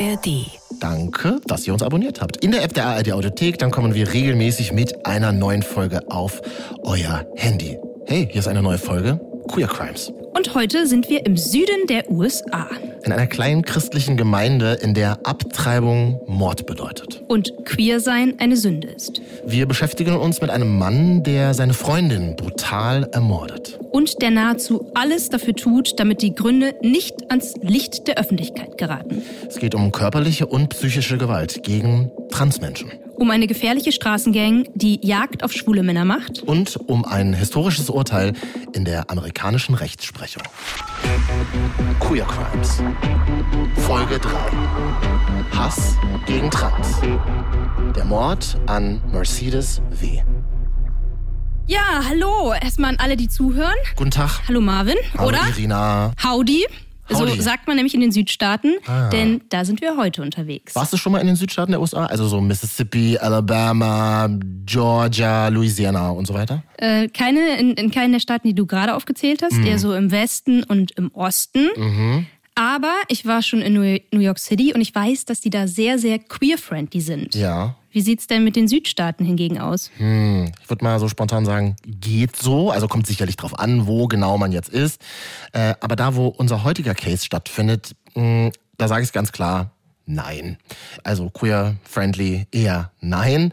ARD. Danke, dass ihr uns abonniert habt. In der App der ARD Audiothek, dann kommen wir regelmäßig mit einer neuen Folge auf euer Handy. Hey, hier ist eine neue Folge Queer Crimes. Und heute sind wir im Süden der USA. In einer kleinen christlichen Gemeinde, in der Abtreibung Mord bedeutet. Und queer sein eine Sünde ist. Wir beschäftigen uns mit einem Mann, der seine Freundin brutal ermordet. Und der nahezu alles dafür tut, damit die Gründe nicht ans Licht der Öffentlichkeit geraten. Es geht um körperliche und psychische Gewalt gegen Transmenschen. Um eine gefährliche Straßengang, die Jagd auf schwule Männer macht. Und um ein historisches Urteil in der amerikanischen Rechtsprechung. Queer Crimes. Folge 3. Hass gegen Trans. Der Mord an Mercedes W. Ja, hallo. Erstmal an alle, die zuhören. Guten Tag. Hallo Marvin, Hallo oder? Irina. Howdy. Howdy. So sagt man nämlich in den Südstaaten, Ah. denn da sind wir heute unterwegs. Warst du schon mal in den Südstaaten der USA? Also so Mississippi, Alabama, Georgia, Louisiana und so weiter? Äh, keine, in, in keinen der Staaten, die du gerade aufgezählt hast, eher so im Westen und im Osten. Aber ich war schon in New York City und ich weiß, dass die da sehr, sehr queer-friendly sind. Ja. Wie sieht's denn mit den Südstaaten hingegen aus? Hm, ich würde mal so spontan sagen, geht so. Also kommt sicherlich drauf an, wo genau man jetzt ist. Äh, aber da, wo unser heutiger Case stattfindet, mh, da sage ich es ganz klar, nein. Also queer-friendly eher nein.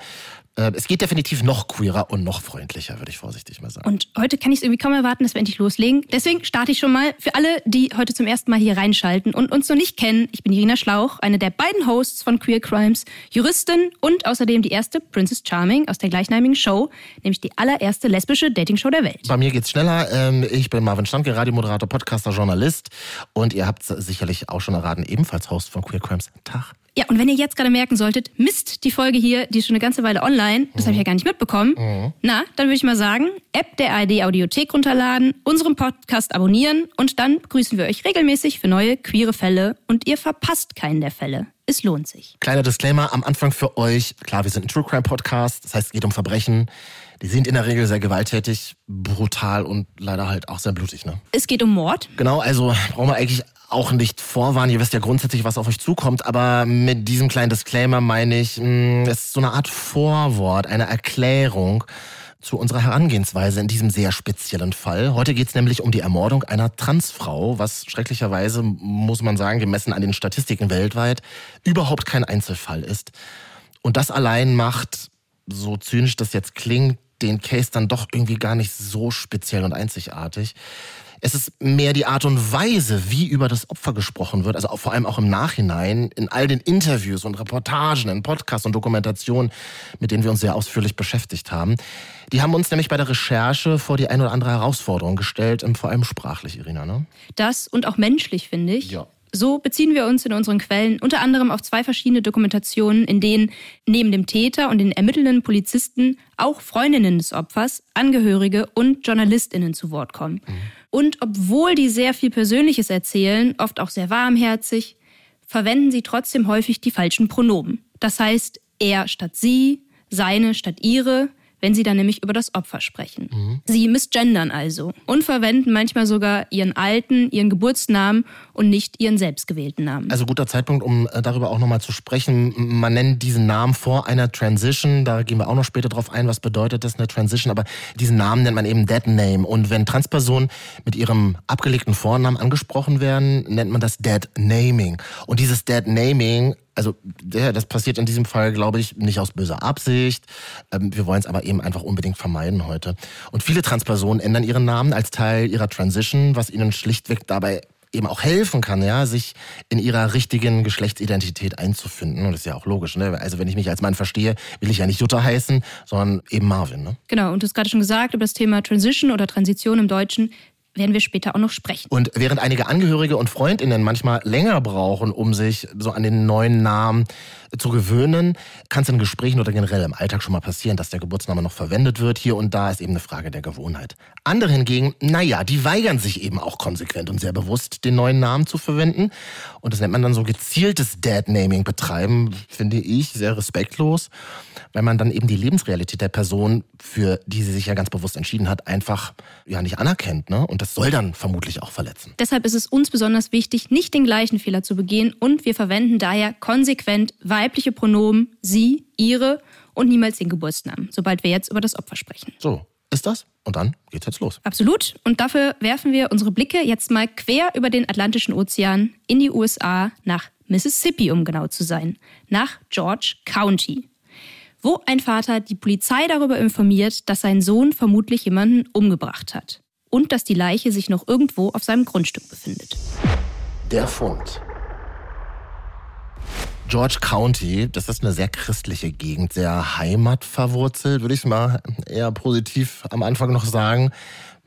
Äh, es geht definitiv noch queerer und noch freundlicher, würde ich vorsichtig mal sagen. Und heute kann ich es irgendwie kaum erwarten, dass wir endlich loslegen. Deswegen starte ich schon mal für alle, die heute zum ersten Mal hier reinschalten und uns noch nicht kennen. Ich bin Irina Schlauch, eine der beiden Hosts von Queer Crimes, Juristin und außerdem die erste Princess Charming aus der gleichnamigen Show, nämlich die allererste lesbische Dating-Show der Welt. Bei mir geht's schneller. Ähm, Ich bin Marvin Standke, Radiomoderator, Podcaster, Journalist. Und ihr habt sicherlich auch schon erraten, ebenfalls Host von Queer Crimes. Tag. Ja, und wenn ihr jetzt gerade merken solltet, Mist, die Folge hier, die ist schon eine ganze Weile online, das habe ich ja gar nicht mitbekommen. Na, dann würde ich mal sagen, App der ARD Audiothek runterladen, unseren Podcast abonnieren und dann begrüßen wir euch regelmäßig für neue queere Fälle und ihr verpasst keinen der Fälle. Es lohnt sich. Kleiner Disclaimer am Anfang für euch. Klar, wir sind ein True Crime Podcast. Das heißt, es geht um Verbrechen. Die sind in der Regel sehr gewalttätig, brutal und leider halt auch sehr blutig, ne? Es geht um Mord. Genau, also brauchen wir eigentlich auch nicht vorwarnen. Ihr wisst ja grundsätzlich, was auf euch zukommt. Aber mit diesem kleinen Disclaimer meine ich, mh, es ist so eine Art Vorwort, eine Erklärung zu unserer Herangehensweise in diesem sehr speziellen Fall. Heute geht es nämlich um die Ermordung einer Transfrau, was schrecklicherweise, muss man sagen, gemessen an den Statistiken weltweit, überhaupt kein Einzelfall ist. Und das allein macht, so zynisch das jetzt klingt, den Case dann doch irgendwie gar nicht so speziell und einzigartig. Es ist mehr die Art und Weise, wie über das Opfer gesprochen wird, also auch, vor allem auch im Nachhinein, in all den Interviews und Reportagen, in Podcasts und Dokumentationen, mit denen wir uns sehr ausführlich beschäftigt haben. Die haben uns nämlich bei der Recherche vor die ein oder andere Herausforderung gestellt, ähm, vor allem sprachlich, Irina, ne? Das und auch menschlich, finde ich. Ja. So beziehen wir uns in unseren Quellen unter anderem auf zwei verschiedene Dokumentationen, in denen neben dem Täter und den ermittelnden Polizisten auch Freundinnen des Opfers, Angehörige und JournalistInnen zu Wort kommen. Und obwohl die sehr viel Persönliches erzählen, oft auch sehr warmherzig, verwenden sie trotzdem häufig die falschen Pronomen. Das heißt, er statt sie, seine statt ihre, wenn sie dann nämlich über das Opfer sprechen. Sie misgendern also und verwenden manchmal sogar ihren alten, ihren Geburtsnamen und nicht ihren selbstgewählten Namen. Also guter Zeitpunkt, um äh, darüber auch nochmal zu sprechen. Man nennt diesen Namen vor einer Transition. Da gehen wir auch noch später drauf ein, was bedeutet das, eine Transition. Aber diesen Namen nennt man eben Dead Name. Und wenn Transpersonen mit ihrem abgelegten Vornamen angesprochen werden, nennt man das Dead Naming. Und dieses Dead Naming also das passiert in diesem Fall, glaube ich, nicht aus böser Absicht. Ähm, wir wollen es aber eben einfach unbedingt vermeiden heute. Und viele Transpersonen ändern ihren Namen als Teil ihrer Transition, was ihnen schlichtweg dabei eben auch helfen kann, ja, sich in ihrer richtigen Geschlechtsidentität einzufinden. Und das ist ja auch logisch, ne? Also wenn ich mich als Mann verstehe, will ich ja nicht Jutta heißen, sondern eben Marvin, ne? Genau, und du hast gerade schon gesagt, über das Thema Transition oder Transition im Deutschen werden wir später auch noch sprechen. Und während einige Angehörige und Freundinnen manchmal länger brauchen, um sich so an den neuen Namen zu gewöhnen, kann es in Gesprächen oder generell im Alltag schon mal passieren, dass der Geburtsname noch verwendet wird. Hier und da ist eben eine Frage der Gewohnheit. Andere hingegen, naja, die weigern sich eben auch konsequent und sehr bewusst, den neuen Namen zu verwenden. Und das nennt man dann so gezieltes Dad-Naming betreiben, finde ich, sehr respektlos, weil man dann eben die Lebensrealität der Person, für die sie sich ja ganz bewusst entschieden hat, einfach ja nicht anerkennt. Ne? Und das soll dann vermutlich auch verletzen. Deshalb ist es uns besonders wichtig, nicht den gleichen Fehler zu begehen und wir verwenden daher konsequent weibliche Pronomen sie, ihre und niemals den Geburtsnamen, sobald wir jetzt über das Opfer sprechen. So, ist das? Und dann geht's jetzt los. Absolut. Und dafür werfen wir unsere Blicke jetzt mal quer über den Atlantischen Ozean in die USA nach Mississippi, um genau zu sein, nach George County, wo ein Vater die Polizei darüber informiert, dass sein Sohn vermutlich jemanden umgebracht hat und dass die Leiche sich noch irgendwo auf seinem Grundstück befindet. Der Fund. George County, das ist eine sehr christliche Gegend, sehr heimatverwurzelt, würde ich mal eher positiv am Anfang noch sagen.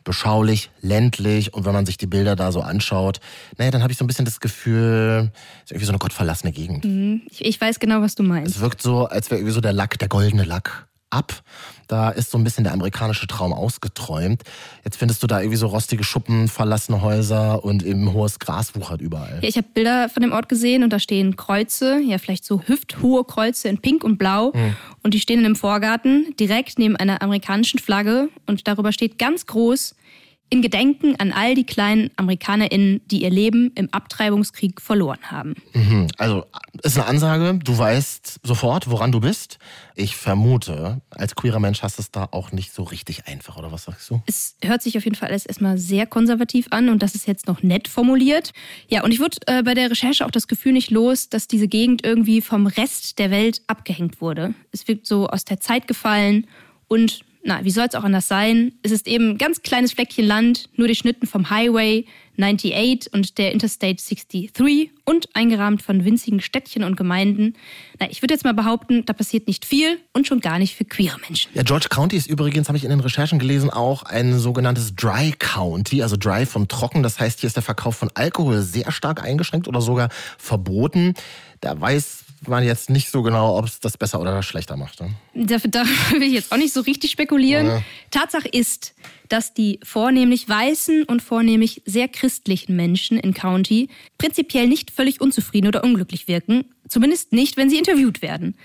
Beschaulich, ländlich und wenn man sich die Bilder da so anschaut, naja, dann habe ich so ein bisschen das Gefühl, es ist irgendwie so eine gottverlassene Gegend. Mhm, ich, ich weiß genau, was du meinst. Es wirkt so, als wäre irgendwie so der Lack, der goldene Lack ab. Da ist so ein bisschen der amerikanische Traum ausgeträumt. Jetzt findest du da irgendwie so rostige Schuppen, verlassene Häuser und eben hohes Gras wuchert überall. Ja, ich habe Bilder von dem Ort gesehen und da stehen Kreuze, ja vielleicht so hüfthohe Kreuze in Pink und Blau. Mhm. Und die stehen in einem Vorgarten direkt neben einer amerikanischen Flagge und darüber steht ganz groß in Gedenken an all die kleinen AmerikanerInnen, die ihr Leben im Abtreibungskrieg verloren haben. Mhm. Also ist eine Ansage, du weißt sofort, woran du bist. Ich vermute, als queerer Mensch hast du es da auch nicht so richtig einfach, oder was sagst du? Es hört sich auf jeden Fall alles erstmal sehr konservativ an und das ist jetzt noch nett formuliert. Ja, und ich wurde äh, bei der Recherche auch das Gefühl nicht los, dass diese Gegend irgendwie vom Rest der Welt abgehängt wurde. Es wirkt so aus der Zeit gefallen und na, wie soll es auch anders sein? Es ist eben ein ganz kleines Fleckchen Land, nur durchschnitten vom Highway 98 und der Interstate 63 und eingerahmt von winzigen Städtchen und Gemeinden. Na, ich würde jetzt mal behaupten, da passiert nicht viel und schon gar nicht für queere Menschen. Ja, George County ist übrigens, habe ich in den Recherchen gelesen, auch ein sogenanntes Dry County, also dry von trocken. Das heißt, hier ist der Verkauf von Alkohol sehr stark eingeschränkt oder sogar verboten. Da weiß man jetzt nicht so genau, ob es das besser oder schlechter macht. Ne? Dafür, dafür will ich jetzt auch nicht so richtig spekulieren. Ja. Tatsache ist, dass die vornehmlich weißen und vornehmlich sehr christlichen Menschen in County prinzipiell nicht völlig unzufrieden oder unglücklich wirken. Zumindest nicht, wenn sie interviewt werden.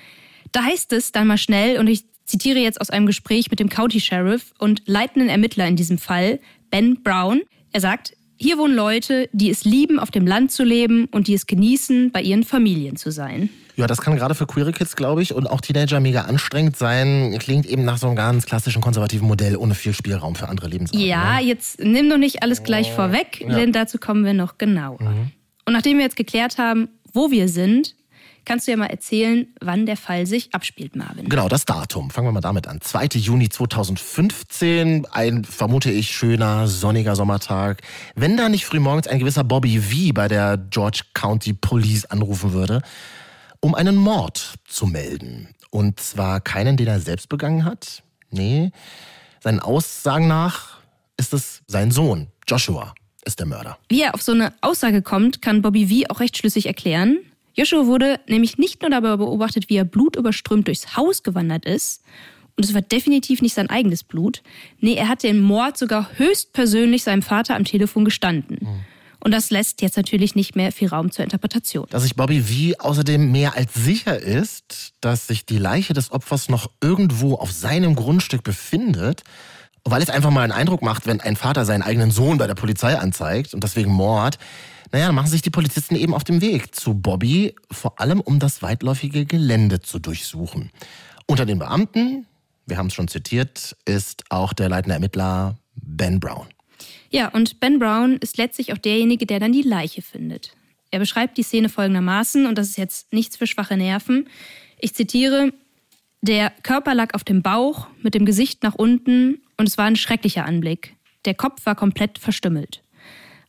Da heißt es dann mal schnell, und ich zitiere jetzt aus einem Gespräch mit dem County Sheriff und leitenden Ermittler in diesem Fall, Ben Brown. Er sagt, hier wohnen Leute, die es lieben, auf dem Land zu leben und die es genießen, bei ihren Familien zu sein. Ja, das kann gerade für queere Kids, glaube ich, und auch Teenager mega anstrengend sein. Klingt eben nach so einem ganz klassischen konservativen Modell ohne viel Spielraum für andere Lebensarten. Ja, ne? jetzt nimm doch nicht alles gleich oh, vorweg, ja. denn dazu kommen wir noch genauer. Mhm. Und nachdem wir jetzt geklärt haben, wo wir sind, Kannst du ja mal erzählen, wann der Fall sich abspielt, Marvin? Genau, das Datum. Fangen wir mal damit an. 2. Juni 2015, ein, vermute ich, schöner, sonniger Sommertag. Wenn da nicht frühmorgens ein gewisser Bobby V bei der George County Police anrufen würde, um einen Mord zu melden. Und zwar keinen, den er selbst begangen hat. Nee, seinen Aussagen nach ist es sein Sohn, Joshua, ist der Mörder. Wie er auf so eine Aussage kommt, kann Bobby V auch recht schlüssig erklären. Joshua wurde nämlich nicht nur dabei beobachtet, wie er blutüberströmt durchs Haus gewandert ist, und es war definitiv nicht sein eigenes Blut. Nee, er hat den Mord sogar höchstpersönlich seinem Vater am Telefon gestanden. Mhm. Und das lässt jetzt natürlich nicht mehr viel Raum zur Interpretation. Dass sich Bobby V außerdem mehr als sicher ist, dass sich die Leiche des Opfers noch irgendwo auf seinem Grundstück befindet, weil es einfach mal einen Eindruck macht, wenn ein Vater seinen eigenen Sohn bei der Polizei anzeigt und deswegen Mord, naja, dann machen sich die Polizisten eben auf den Weg zu Bobby, vor allem um das weitläufige Gelände zu durchsuchen. Unter den Beamten, wir haben es schon zitiert, ist auch der leitende Ermittler Ben Brown. Ja, und Ben Brown ist letztlich auch derjenige, der dann die Leiche findet. Er beschreibt die Szene folgendermaßen, und das ist jetzt nichts für schwache Nerven. Ich zitiere, der Körper lag auf dem Bauch mit dem Gesicht nach unten und es war ein schrecklicher Anblick. Der Kopf war komplett verstümmelt.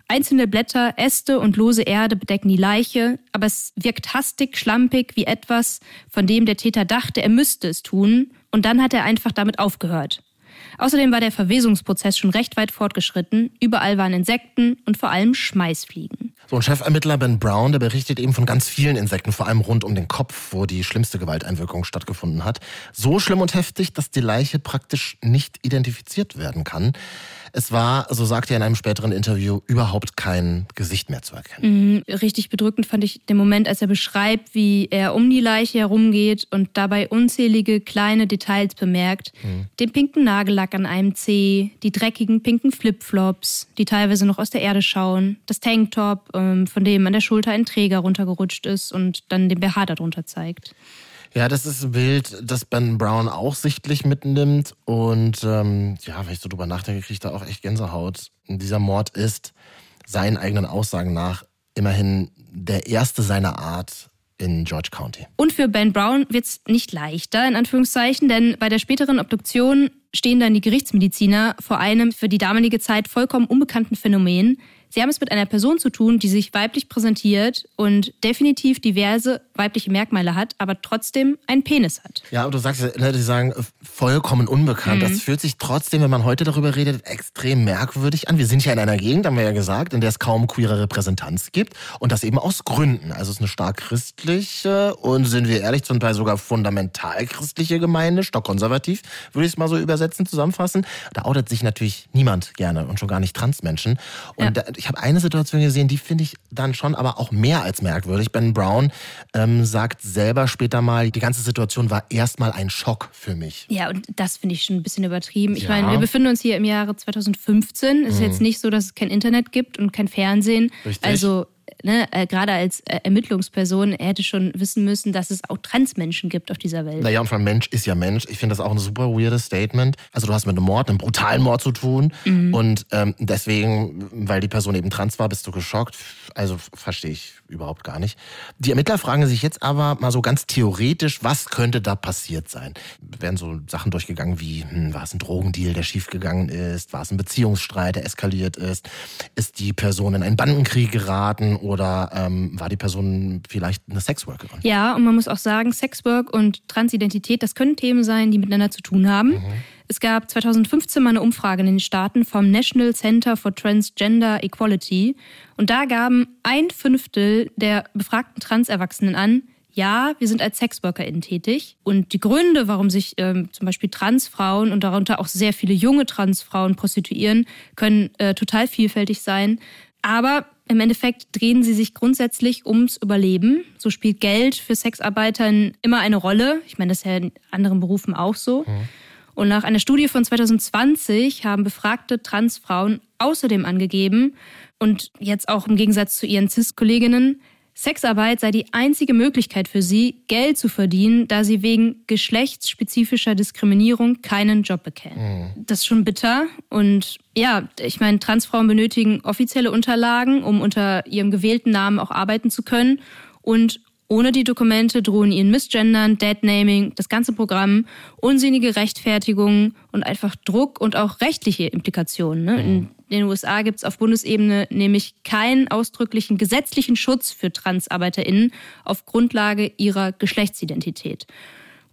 Einzelne Blätter, Äste und lose Erde bedecken die Leiche, aber es wirkt hastig, schlampig wie etwas, von dem der Täter dachte, er müsste es tun, und dann hat er einfach damit aufgehört. Außerdem war der Verwesungsprozess schon recht weit fortgeschritten. Überall waren Insekten und vor allem Schmeißfliegen. So ein Chefermittler Ben Brown, der berichtet eben von ganz vielen Insekten, vor allem rund um den Kopf, wo die schlimmste Gewalteinwirkung stattgefunden hat. So schlimm und heftig, dass die Leiche praktisch nicht identifiziert werden kann. Es war, so sagte er in einem späteren Interview, überhaupt kein Gesicht mehr zu erkennen. Mhm, richtig bedrückend fand ich den Moment, als er beschreibt, wie er um die Leiche herumgeht und dabei unzählige kleine Details bemerkt. Mhm. Den pinken Nagellack an einem Zeh, die dreckigen pinken Flipflops, die teilweise noch aus der Erde schauen, das Tanktop, ähm, von dem an der Schulter ein Träger runtergerutscht ist und dann den BH darunter zeigt. Ja, das ist ein Bild, das Ben Brown auch sichtlich mitnimmt. Und ähm, ja, wenn ich so drüber nachdenke, kriege ich da auch echt Gänsehaut. Dieser Mord ist seinen eigenen Aussagen nach immerhin der erste seiner Art in George County. Und für Ben Brown wird es nicht leichter, in Anführungszeichen, denn bei der späteren Obduktion stehen dann die Gerichtsmediziner vor einem für die damalige Zeit vollkommen unbekannten Phänomen, Sie haben es mit einer Person zu tun, die sich weiblich präsentiert und definitiv diverse weibliche Merkmale hat, aber trotzdem einen Penis hat. Ja, und du sagst, Leute, die sagen, vollkommen unbekannt. Mhm. Das fühlt sich trotzdem, wenn man heute darüber redet, extrem merkwürdig an. Wir sind ja in einer Gegend, haben wir ja gesagt, in der es kaum queere Repräsentanz gibt. Und das eben aus Gründen. Also es ist eine stark christliche und sind wir ehrlich, zum Teil sogar fundamental christliche Gemeinde, stockkonservativ, würde ich es mal so übersetzen, zusammenfassen. Da outet sich natürlich niemand gerne und schon gar nicht Transmenschen. Und ja. da, ich habe eine Situation gesehen, die finde ich dann schon aber auch mehr als merkwürdig. Ben Brown ähm, sagt selber später mal, die ganze Situation war erstmal ein Schock für mich. Ja, und das finde ich schon ein bisschen übertrieben. Ich ja. meine, wir befinden uns hier im Jahre 2015. Es ist mhm. jetzt nicht so, dass es kein Internet gibt und kein Fernsehen. Richtig. Also ne, äh, gerade als äh, Ermittlungsperson, er hätte schon wissen müssen, dass es auch Transmenschen gibt auf dieser Welt. Naja, und vor allem Mensch ist ja Mensch. Ich finde das auch ein super weirdes Statement. Also du hast mit einem Mord, einem brutalen Mord zu tun mhm. und ähm, deswegen, weil die Person eben trans war, bist du geschockt. Also verstehe ich überhaupt gar nicht. Die Ermittler fragen sich jetzt aber mal so ganz theoretisch, was könnte da passiert sein? Werden so Sachen durchgegangen wie, hm, war es ein Drogendeal, der schiefgegangen ist? War es ein Beziehungsstreit, der eskaliert ist? Ist die Person in einen Bandenkrieg geraten oder ähm, war die Person vielleicht eine Sexworkerin? Ja, und man muss auch sagen, Sexwork und Transidentität, das können Themen sein, die miteinander zu tun haben. Mhm. Es gab 2015 mal eine Umfrage in den Staaten vom National Center for Transgender Equality und da gaben ein Fünftel der befragten Transerwachsenen an, ja, wir sind als SexworkerInnen tätig. Und die Gründe, warum sich ähm, zum Beispiel Transfrauen und darunter auch sehr viele junge Transfrauen prostituieren, können äh, total vielfältig sein. Aber im Endeffekt drehen sie sich grundsätzlich ums Überleben. So spielt Geld für Sexarbeitern immer eine Rolle. Ich meine, das ist ja in anderen Berufen auch so. Mhm. Und nach einer Studie von 2020 haben befragte Transfrauen außerdem angegeben, und jetzt auch im Gegensatz zu ihren CIS-Kolleginnen, Sexarbeit sei die einzige Möglichkeit für sie, Geld zu verdienen, da sie wegen geschlechtsspezifischer Diskriminierung keinen Job bekämen. Mhm. Das ist schon bitter. Und ja, ich meine, Transfrauen benötigen offizielle Unterlagen, um unter ihrem gewählten Namen auch arbeiten zu können. Und ohne die Dokumente drohen ihnen Missgendern, Deadnaming, das ganze Programm, unsinnige Rechtfertigungen und einfach Druck und auch rechtliche Implikationen. Ne? In den USA gibt es auf Bundesebene nämlich keinen ausdrücklichen gesetzlichen Schutz für TransarbeiterInnen auf Grundlage ihrer Geschlechtsidentität.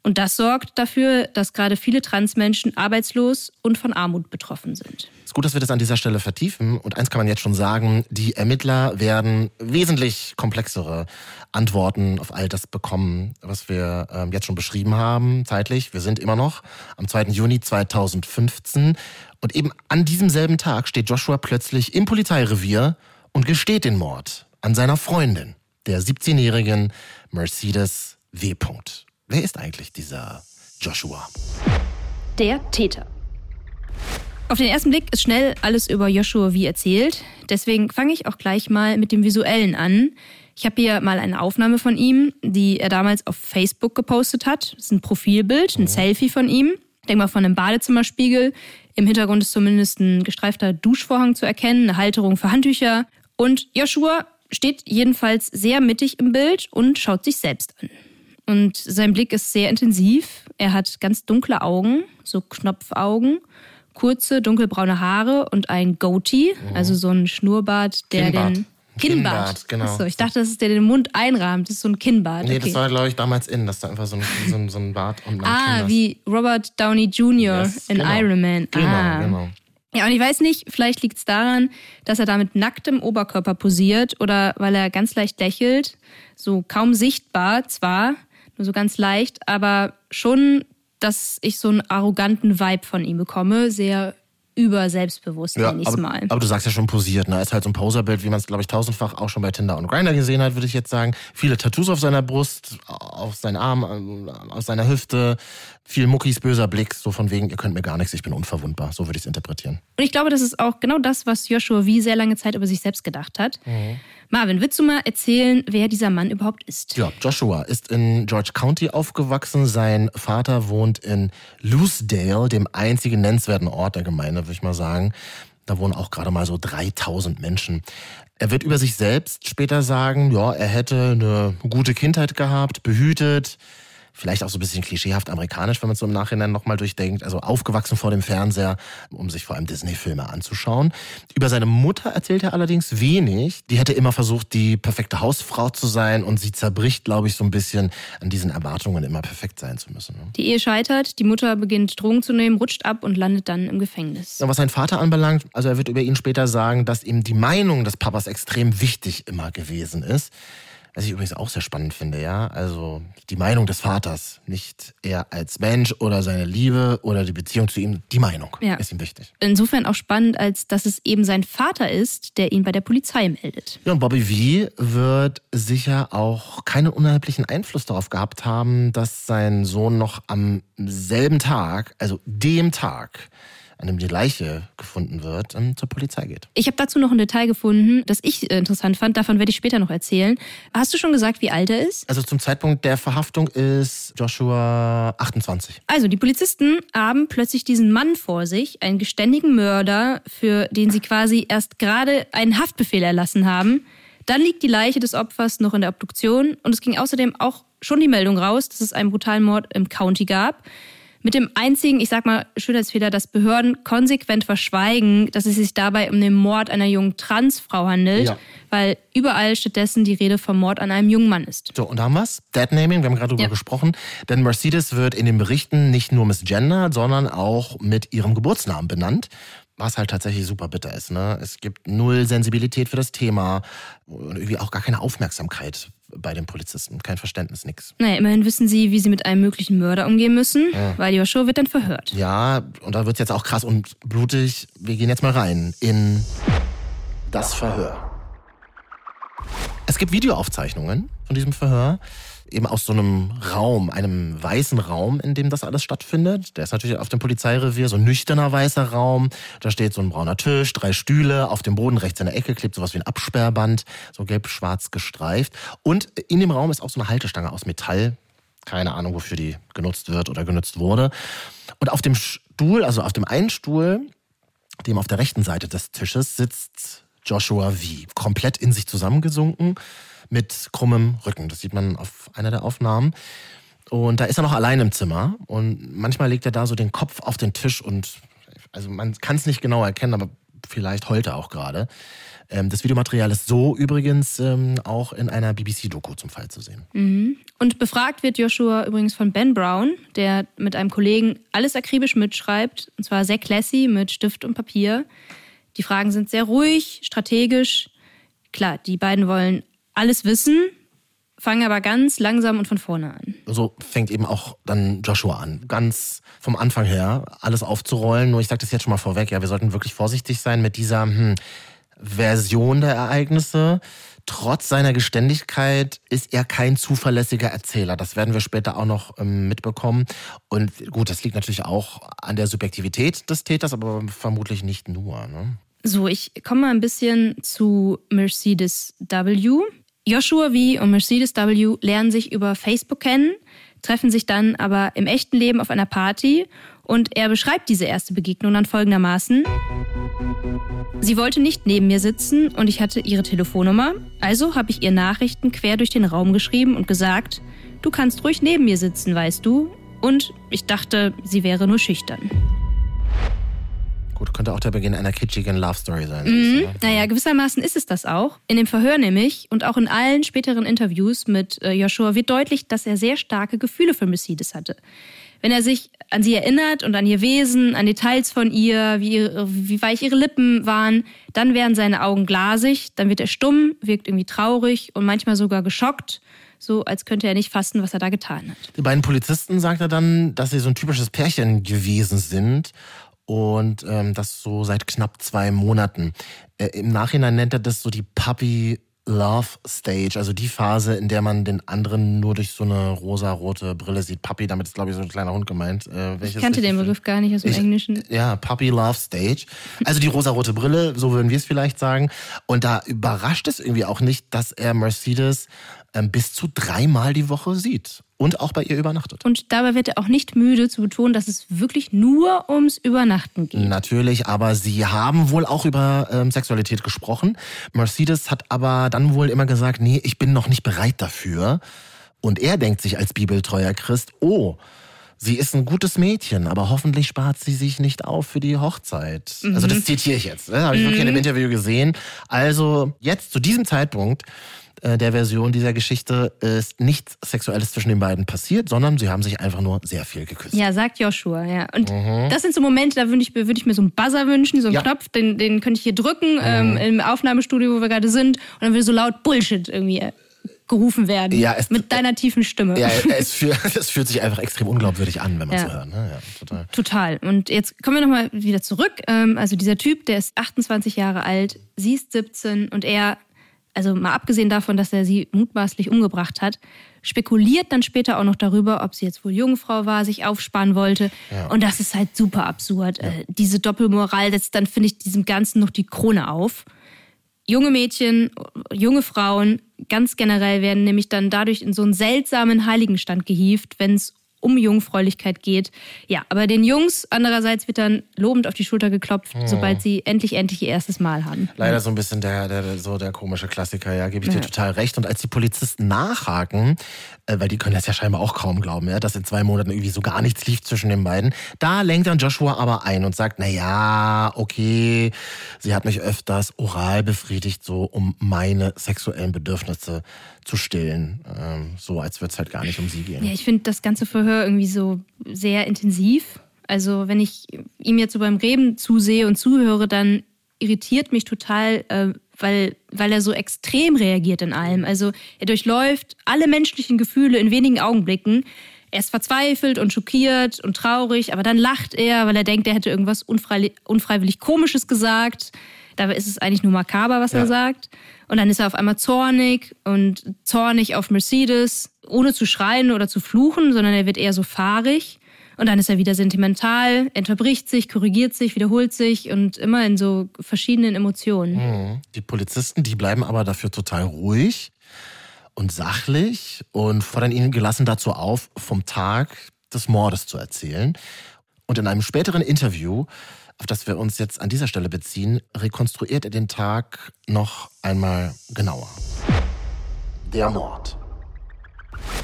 Und das sorgt dafür, dass gerade viele Transmenschen arbeitslos und von Armut betroffen sind. Es ist gut, dass wir das an dieser Stelle vertiefen. Und eins kann man jetzt schon sagen, die Ermittler werden wesentlich komplexere Antworten auf all das bekommen, was wir ähm, jetzt schon beschrieben haben, zeitlich. Wir sind immer noch am 2. Juni 2015. Und eben an diesem selben Tag steht Joshua plötzlich im Polizeirevier und gesteht den Mord an seiner Freundin, der 17-jährigen Mercedes W. Wer ist eigentlich dieser Joshua? Der Täter. Auf den ersten Blick ist schnell alles über Joshua wie erzählt. Deswegen fange ich auch gleich mal mit dem Visuellen an. Ich habe hier mal eine Aufnahme von ihm, die er damals auf Facebook gepostet hat. Das ist ein Profilbild, ein oh. Selfie von ihm. Denk mal von einem Badezimmerspiegel. Im Hintergrund ist zumindest ein gestreifter Duschvorhang zu erkennen, eine Halterung für Handtücher. Und Joshua steht jedenfalls sehr mittig im Bild und schaut sich selbst an. Und sein Blick ist sehr intensiv. Er hat ganz dunkle Augen, so Knopfaugen, kurze dunkelbraune Haare und ein Goatee, mhm. also so ein Schnurrbart, der Kinnbart. den Kinnbart. Kinnbart, genau. Achso, ich dachte, das ist der, den Mund einrahmt. Das ist so ein Kinnbart. Nee, okay. das war, glaube ich, damals in, dass da einfach so ein, so ein, so ein Bart und Ah, wie Robert Downey Jr. Yes, in genau. Iron Man. Genau, ah. genau. Ja, und ich weiß nicht, vielleicht liegt es daran, dass er da mit nacktem Oberkörper posiert oder weil er ganz leicht lächelt. So kaum sichtbar zwar, nur so ganz leicht, aber schon, dass ich so einen arroganten Vibe von ihm bekomme, sehr überselbstbewusst, ja, nenne ich mal. Aber du sagst ja schon posiert, ne? Ist halt so ein Poserbild, wie man es, glaube ich, tausendfach auch schon bei Tinder und Grindr gesehen hat, würde ich jetzt sagen. Viele Tattoos auf seiner Brust, auf seinen Arm, auf seiner Hüfte, viel Muckis böser Blick, so von wegen, ihr könnt mir gar nichts, ich bin unverwundbar. So würde ich es interpretieren. Und ich glaube, das ist auch genau das, was Joshua wie sehr lange Zeit über sich selbst gedacht hat. Mhm. Marvin, willst du mal erzählen, wer dieser Mann überhaupt ist? Ja, Joshua ist in George County aufgewachsen. Sein Vater wohnt in Loosedale, dem einzigen nennenswerten Ort der Gemeinde, würde ich mal sagen. Da wohnen auch gerade mal so 3000 Menschen. Er wird über sich selbst später sagen, ja, er hätte eine gute Kindheit gehabt, behütet, vielleicht auch so ein bisschen klischeehaft amerikanisch, wenn man es so im Nachhinein nochmal durchdenkt. Also aufgewachsen vor dem Fernseher, um sich vor allem Disney-Filme anzuschauen. Über seine Mutter erzählt er allerdings wenig. Die hätte immer versucht, die perfekte Hausfrau zu sein und sie zerbricht, glaube ich, so ein bisschen an diesen Erwartungen, immer perfekt sein zu müssen. Ne? Die Ehe scheitert, die Mutter beginnt Drogen zu nehmen, rutscht ab und landet dann im Gefängnis. Und was sein Vater anbelangt, also er wird über ihn später sagen, dass ihm die Meinung des Papas extrem wichtig immer gewesen ist. Was ich übrigens auch sehr spannend finde, ja. Also die Meinung des Vaters, nicht er als Mensch oder seine Liebe oder die Beziehung zu ihm, die Meinung ja. ist ihm wichtig. Insofern auch spannend, als dass es eben sein Vater ist, der ihn bei der Polizei meldet. Ja, und Bobby V wird sicher auch keinen unerheblichen Einfluss darauf gehabt haben, dass sein Sohn noch am selben Tag, also dem Tag, an dem die Leiche gefunden wird, zur Polizei geht. Ich habe dazu noch ein Detail gefunden, das ich äh, interessant fand. Davon werde ich später noch erzählen. Hast du schon gesagt, wie alt er ist? Also zum Zeitpunkt der Verhaftung ist Joshua 28. Also die Polizisten haben plötzlich diesen Mann vor sich, einen geständigen Mörder, für den sie quasi erst gerade einen Haftbefehl erlassen haben. Dann liegt die Leiche des Opfers noch in der Obduktion und es ging außerdem auch schon die Meldung raus, dass es einen brutalen Mord im County gab. Mit dem einzigen, ich sag mal, Schönheitsfehler, dass Behörden konsequent verschweigen, dass es sich dabei um den Mord einer jungen Transfrau handelt, ja. weil überall stattdessen die Rede vom Mord an einem jungen Mann ist. So, und da haben wir es. Deadnaming, wir haben gerade drüber ja. gesprochen. Denn Mercedes wird in den Berichten nicht nur misgendert, sondern auch mit ihrem Geburtsnamen benannt was halt tatsächlich super bitter ist. Ne? Es gibt null Sensibilität für das Thema und irgendwie auch gar keine Aufmerksamkeit bei den Polizisten. Kein Verständnis, nix. Naja, immerhin wissen sie, wie sie mit einem möglichen Mörder umgehen müssen, ja. weil Joshua wird dann verhört. Ja, und da wird es jetzt auch krass und blutig. Wir gehen jetzt mal rein in das Verhör. Es gibt Videoaufzeichnungen von diesem Verhör eben aus so einem Raum, einem weißen Raum, in dem das alles stattfindet. Der ist natürlich auf dem Polizeirevier so ein nüchterner weißer Raum. Da steht so ein brauner Tisch, drei Stühle. Auf dem Boden rechts in der Ecke klebt sowas wie ein Absperrband, so gelb-schwarz gestreift. Und in dem Raum ist auch so eine Haltestange aus Metall. Keine Ahnung, wofür die genutzt wird oder genutzt wurde. Und auf dem Stuhl, also auf dem einen Stuhl, dem auf der rechten Seite des Tisches, sitzt Joshua V. Komplett in sich zusammengesunken mit krummem Rücken. Das sieht man auf einer der Aufnahmen. Und da ist er noch allein im Zimmer. Und manchmal legt er da so den Kopf auf den Tisch und, also man kann es nicht genau erkennen, aber vielleicht heult er auch gerade. Ähm, das Videomaterial ist so übrigens ähm, auch in einer BBC-Doku zum Fall zu sehen. Mhm. Und befragt wird Joshua übrigens von Ben Brown, der mit einem Kollegen alles akribisch mitschreibt. Und zwar sehr classy mit Stift und Papier. Die Fragen sind sehr ruhig, strategisch. Klar, die beiden wollen alles wissen, fangen aber ganz langsam und von vorne an. So fängt eben auch dann Joshua an. Ganz vom Anfang her alles aufzurollen. Nur ich sage das jetzt schon mal vorweg, ja, wir sollten wirklich vorsichtig sein mit dieser hm, Version der Ereignisse. Trotz seiner Geständigkeit ist er kein zuverlässiger Erzähler. Das werden wir später auch noch ähm, mitbekommen. Und gut, das liegt natürlich auch an der Subjektivität des Täters, aber vermutlich nicht nur. Ne? So, ich komme mal ein bisschen zu Mercedes W. Joshua V. und Mercedes W. lernen sich über Facebook kennen, treffen sich dann aber im echten Leben auf einer Party und er beschreibt diese erste Begegnung dann folgendermaßen. Sie wollte nicht neben mir sitzen und ich hatte ihre Telefonnummer, also habe ich ihr Nachrichten quer durch den Raum geschrieben und gesagt, du kannst ruhig neben mir sitzen, weißt du? Und ich dachte, sie wäre nur schüchtern. Gut, könnte auch der Beginn einer kitschigen Love Story sein. Mhm. Naja, gewissermaßen ist es das auch. In dem Verhör nämlich und auch in allen späteren Interviews mit äh, Joshua wird deutlich, dass er sehr starke Gefühle für Mercedes hatte. Wenn er sich an sie erinnert und an ihr Wesen, an Details von ihr, wie, ihre, wie weich ihre Lippen waren, dann werden seine Augen glasig, dann wird er stumm, wirkt irgendwie traurig und manchmal sogar geschockt so als könnte er nicht fassen, was er da getan hat. Die beiden Polizisten sagt er dann, dass sie so ein typisches Pärchen gewesen sind Und ähm, das so seit knapp zwei Monaten. Äh, Im Nachhinein nennt er das so die Puppy Love Stage, also die Phase, in der man den anderen nur durch so eine rosa-rote Brille sieht. Puppy, damit ist, glaube ich, so ein kleiner Hund gemeint. Äh, ich kannte den Begriff gar nicht aus dem ich, Englischen. Ja, Puppy Love Stage. Also die rosa-rote Brille, so würden wir es vielleicht sagen. Und da überrascht es irgendwie auch nicht, dass er Mercedes bis zu dreimal die Woche sieht und auch bei ihr übernachtet. Und dabei wird er auch nicht müde zu betonen, dass es wirklich nur ums Übernachten geht. Natürlich, aber sie haben wohl auch über ähm, Sexualität gesprochen. Mercedes hat aber dann wohl immer gesagt, nee, ich bin noch nicht bereit dafür. Und er denkt sich als bibeltreuer Christ, oh, sie ist ein gutes Mädchen, aber hoffentlich spart sie sich nicht auf für die Hochzeit. Mhm. Also das zitiere ich jetzt, ne? habe ich mhm. wirklich in dem mhm. Interview gesehen. Also jetzt zu diesem Zeitpunkt äh, der Version dieser Geschichte ist nichts Sexuelles zwischen den beiden passiert, sondern sie haben sich einfach nur sehr viel geküsst. Ja, sagt Joshua, ja. Und mhm. das sind so Momente, da würde ich, würd ich mir so einen Buzzer wünschen, so einen ja. Knopf, den, den könnte ich hier drücken mhm. ähm, im Aufnahmestudio, wo wir gerade sind, und dann würde so laut Bullshit irgendwie äh, gerufen werden. Ja, es, mit deiner tiefen Stimme. Ja, es, fühlt, es fühlt sich einfach extrem unglaubwürdig an, wenn man es ja. hört. Ne? Ja, total. total. Und jetzt kommen wir nochmal wieder zurück. Ähm, also dieser Typ, der ist 28 Jahre alt, sie ist 17 und er also mal abgesehen davon, dass er sie mutmaßlich umgebracht hat, spekuliert dann später auch noch darüber, ob sie jetzt wohl Jungfrau war, sich aufsparen wollte. Ja. Und das ist halt super absurd. Ja. Äh, diese Doppelmoral setzt dann, finde ich, diesem Ganzen noch die Krone auf. Junge Mädchen, junge Frauen, ganz generell werden nämlich dann dadurch in so einen seltsamen Heiligenstand gehievt, wenn es um Jungfräulichkeit geht. Ja, aber den Jungs andererseits wird dann lobend auf die Schulter geklopft, hm. sobald sie endlich, endlich ihr erstes Mal haben. Leider so ein bisschen der, der, so der komische Klassiker, ja, gebe ich dir total recht. Und als die Polizisten nachhaken, äh, weil die können das ja scheinbar auch kaum glauben, ja, dass in zwei Monaten irgendwie so gar nichts lief zwischen den beiden, da lenkt dann Joshua aber ein und sagt, na ja, okay, sie hat mich öfters oral befriedigt, so um meine sexuellen Bedürfnisse zu stillen. Ähm, so als würde es halt gar nicht um sie gehen. Ja, ich finde das ganze Verhör irgendwie so sehr intensiv. Also wenn ich ihm jetzt so beim Reden zusehe und zuhöre, dann irritiert mich total, äh, weil, weil er so extrem reagiert in allem. Also er durchläuft alle menschlichen Gefühle in wenigen Augenblicken. Er ist verzweifelt und schockiert und traurig, aber dann lacht er, weil er denkt, er hätte irgendwas unfrei unfreiwillig Komisches gesagt. Dabei ist es eigentlich nur makaber, was ja. er sagt. Und dann ist er auf einmal zornig und zornig auf Mercedes, ohne zu schreien oder zu fluchen, sondern er wird eher so fahrig. Und dann ist er wieder sentimental, unterbricht sich, korrigiert sich, wiederholt sich und immer in so verschiedenen Emotionen. Mhm. Die Polizisten, die bleiben aber dafür total ruhig und sachlich und fordern ihn gelassen dazu auf, vom Tag des Mordes zu erzählen. Und in einem späteren Interview auf das wir uns jetzt an dieser Stelle beziehen, rekonstruiert er den Tag noch einmal genauer. Der Mord.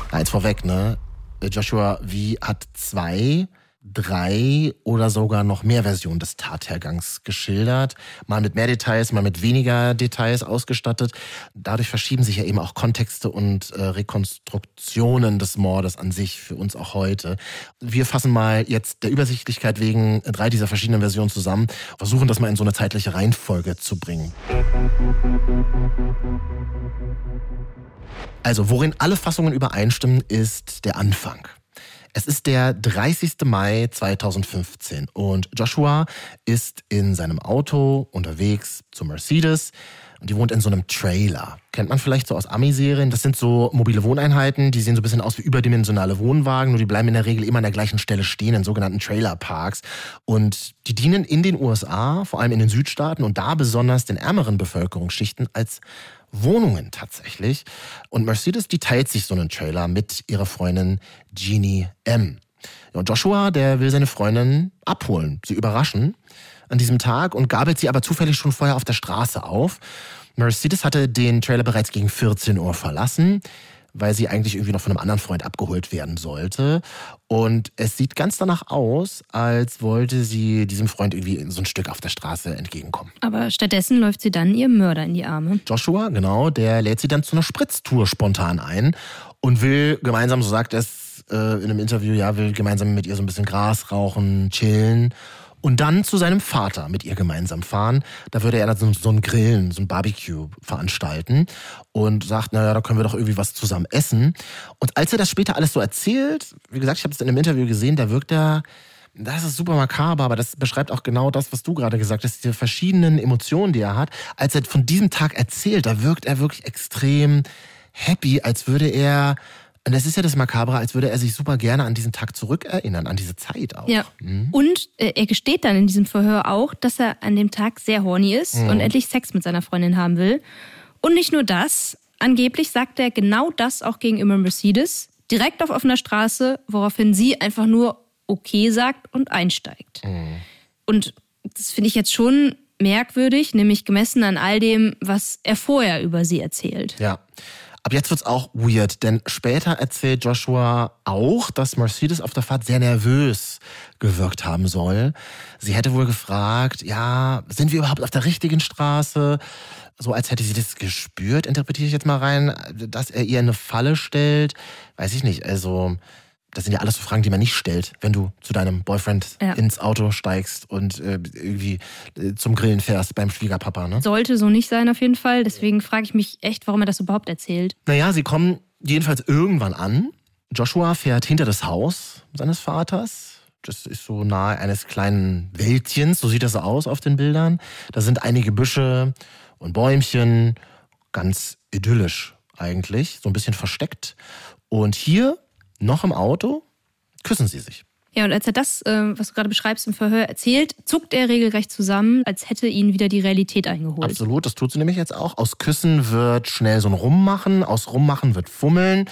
Eins vorweg, ne? Joshua V hat zwei drei oder sogar noch mehr Versionen des Tathergangs geschildert. Mal mit mehr Details, mal mit weniger Details ausgestattet. Dadurch verschieben sich ja eben auch Kontexte und äh, Rekonstruktionen des Mordes an sich für uns auch heute. Wir fassen mal jetzt der Übersichtlichkeit wegen drei dieser verschiedenen Versionen zusammen, versuchen das mal in so eine zeitliche Reihenfolge zu bringen. Also, worin alle Fassungen übereinstimmen, ist der Anfang. Es ist der 30. Mai 2015 und Joshua ist in seinem Auto unterwegs zu Mercedes und die wohnt in so einem Trailer. Kennt man vielleicht so aus Ami-Serien. Das sind so mobile Wohneinheiten, die sehen so ein bisschen aus wie überdimensionale Wohnwagen, nur die bleiben in der Regel immer an der gleichen Stelle stehen, in sogenannten Trailerparks. Und die dienen in den USA, vor allem in den Südstaaten und da besonders den ärmeren Bevölkerungsschichten als Wohnungen tatsächlich. Und Mercedes, die teilt sich so einen Trailer mit ihrer Freundin Jeannie M. Und Joshua, der will seine Freundin abholen, sie überraschen an diesem Tag und gabelt sie aber zufällig schon vorher auf der Straße auf. Mercedes hatte den Trailer bereits gegen 14 Uhr verlassen weil sie eigentlich irgendwie noch von einem anderen Freund abgeholt werden sollte. Und es sieht ganz danach aus, als wollte sie diesem Freund irgendwie so ein Stück auf der Straße entgegenkommen. Aber stattdessen läuft sie dann ihrem Mörder in die Arme. Joshua, genau, der lädt sie dann zu einer Spritztour spontan ein und will gemeinsam, so sagt es äh, in einem Interview, ja, will gemeinsam mit ihr so ein bisschen Gras rauchen, chillen und dann zu seinem Vater mit ihr gemeinsam fahren. Da würde er dann so, ein Grillen, so ein Barbecue veranstalten und sagt, naja, da können wir doch irgendwie was zusammen essen. Und als er das später alles so erzählt, wie gesagt, ich habe es in einem Interview gesehen, da wirkt er das ist super makaber, aber das beschreibt auch genau das, was du gerade gesagt hast, diese verschiedenen Emotionen, die er hat. Als er von diesem Tag erzählt, da wirkt er wirklich extrem happy, als würde er und das ist ja das Makabre, als würde er sich super gerne an diesen Tag zurückerinnern, an diese Zeit auch. Ja. Mhm. Und äh, er gesteht dann in diesem Verhör auch, dass er an dem Tag sehr horny ist mhm. und endlich Sex mit seiner Freundin haben will. Und nicht nur das, angeblich sagt er genau das auch gegenüber Mercedes, direkt auf offener Straße, woraufhin sie einfach nur okay sagt und einsteigt. Mhm. Und das finde ich jetzt schon merkwürdig, nämlich gemessen an all dem, was er vorher über sie erzählt. Ja. Ab jetzt wird's auch weird, denn später erzählt Joshua auch, dass Mercedes auf der Fahrt sehr nervös gewirkt haben soll. Sie hätte wohl gefragt, ja, sind wir überhaupt auf der richtigen Straße? So als hätte sie das gespürt, interpretiere ich jetzt mal rein, dass er ihr eine Falle stellt. Weiß ich nicht, also das sind ja alles so Fragen, die man nicht stellt, wenn du zu deinem Boyfriend ja. ins Auto steigst und äh, irgendwie äh, zum Grillen fährst beim Schwiegerpapa. Ne? Sollte so nicht sein auf jeden Fall. Deswegen frage ich mich echt, warum er das überhaupt erzählt. Naja, sie kommen jedenfalls irgendwann an. Joshua fährt hinter das Haus seines Vaters. Das ist so nahe eines kleinen Wäldchens, so sieht das aus auf den Bildern. Da sind einige Büsche und Bäumchen, ganz idyllisch eigentlich, so ein bisschen versteckt. Und hier noch im Auto küssen sie sich. Ja, und als er das, äh, was du gerade beschreibst, im Verhör erzählt, zuckt er regelrecht zusammen, als hätte ihn wieder die Realität eingeholt. Absolut, das tut sie nämlich jetzt auch. Aus Küssen wird schnell so ein Rummachen, aus Rummachen wird Fummeln.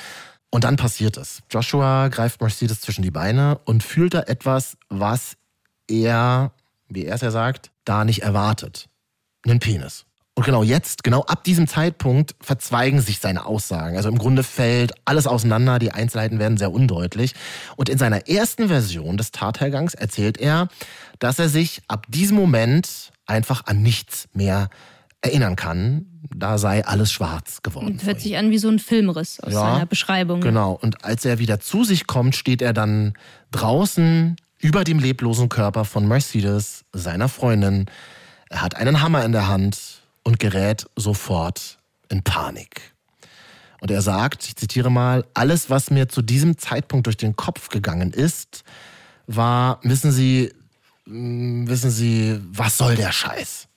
Und dann passiert es. Joshua greift Mercedes zwischen die Beine und fühlt da etwas, was er, wie er es ja sagt, da nicht erwartet. Einen Penis. Und genau jetzt, genau ab diesem Zeitpunkt verzweigen sich seine Aussagen. Also im Grunde fällt alles auseinander, die Einzelheiten werden sehr undeutlich. Und in seiner ersten Version des Tathergangs erzählt er, dass er sich ab diesem Moment einfach an nichts mehr erinnern kann. Da sei alles schwarz geworden. Hört sich an wie so ein Filmriss aus ja, seiner Beschreibung. Genau. Und als er wieder zu sich kommt, steht er dann draußen über dem leblosen Körper von Mercedes, seiner Freundin. Er hat einen Hammer in der Hand und gerät sofort in Panik. Und er sagt, ich zitiere mal, alles, was mir zu diesem Zeitpunkt durch den Kopf gegangen ist, war, wissen Sie, mm, wissen Sie, was soll der Scheiß?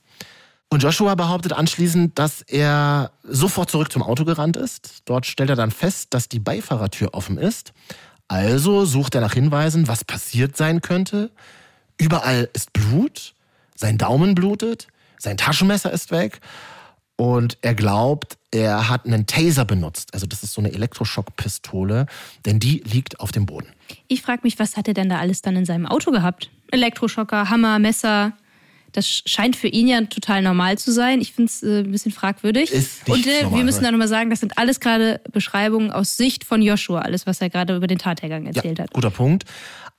Und Joshua behauptet anschließend, dass er sofort zurück zum Auto gerannt ist. Dort stellt er dann fest, dass die Beifahrertür offen ist. Also sucht er nach Hinweisen, was passiert sein könnte. Überall ist Blut, sein Daumen blutet, sein Taschenmesser ist weg und er glaubt, er hat einen Taser benutzt. Also das ist so eine Elektroschockpistole, denn die liegt auf dem Boden. Ich frage mich, was hat er denn da alles dann in seinem Auto gehabt? Elektroschocker, Hammer, Messer. Das scheint für ihn ja total normal zu sein. Ich finde es äh, ein bisschen fragwürdig. Ist nicht Und äh, normal, wir müssen da nochmal sagen, das sind alles gerade Beschreibungen aus Sicht von Joshua, alles, was er gerade über den Tathergang erzählt ja, hat. Guter Punkt.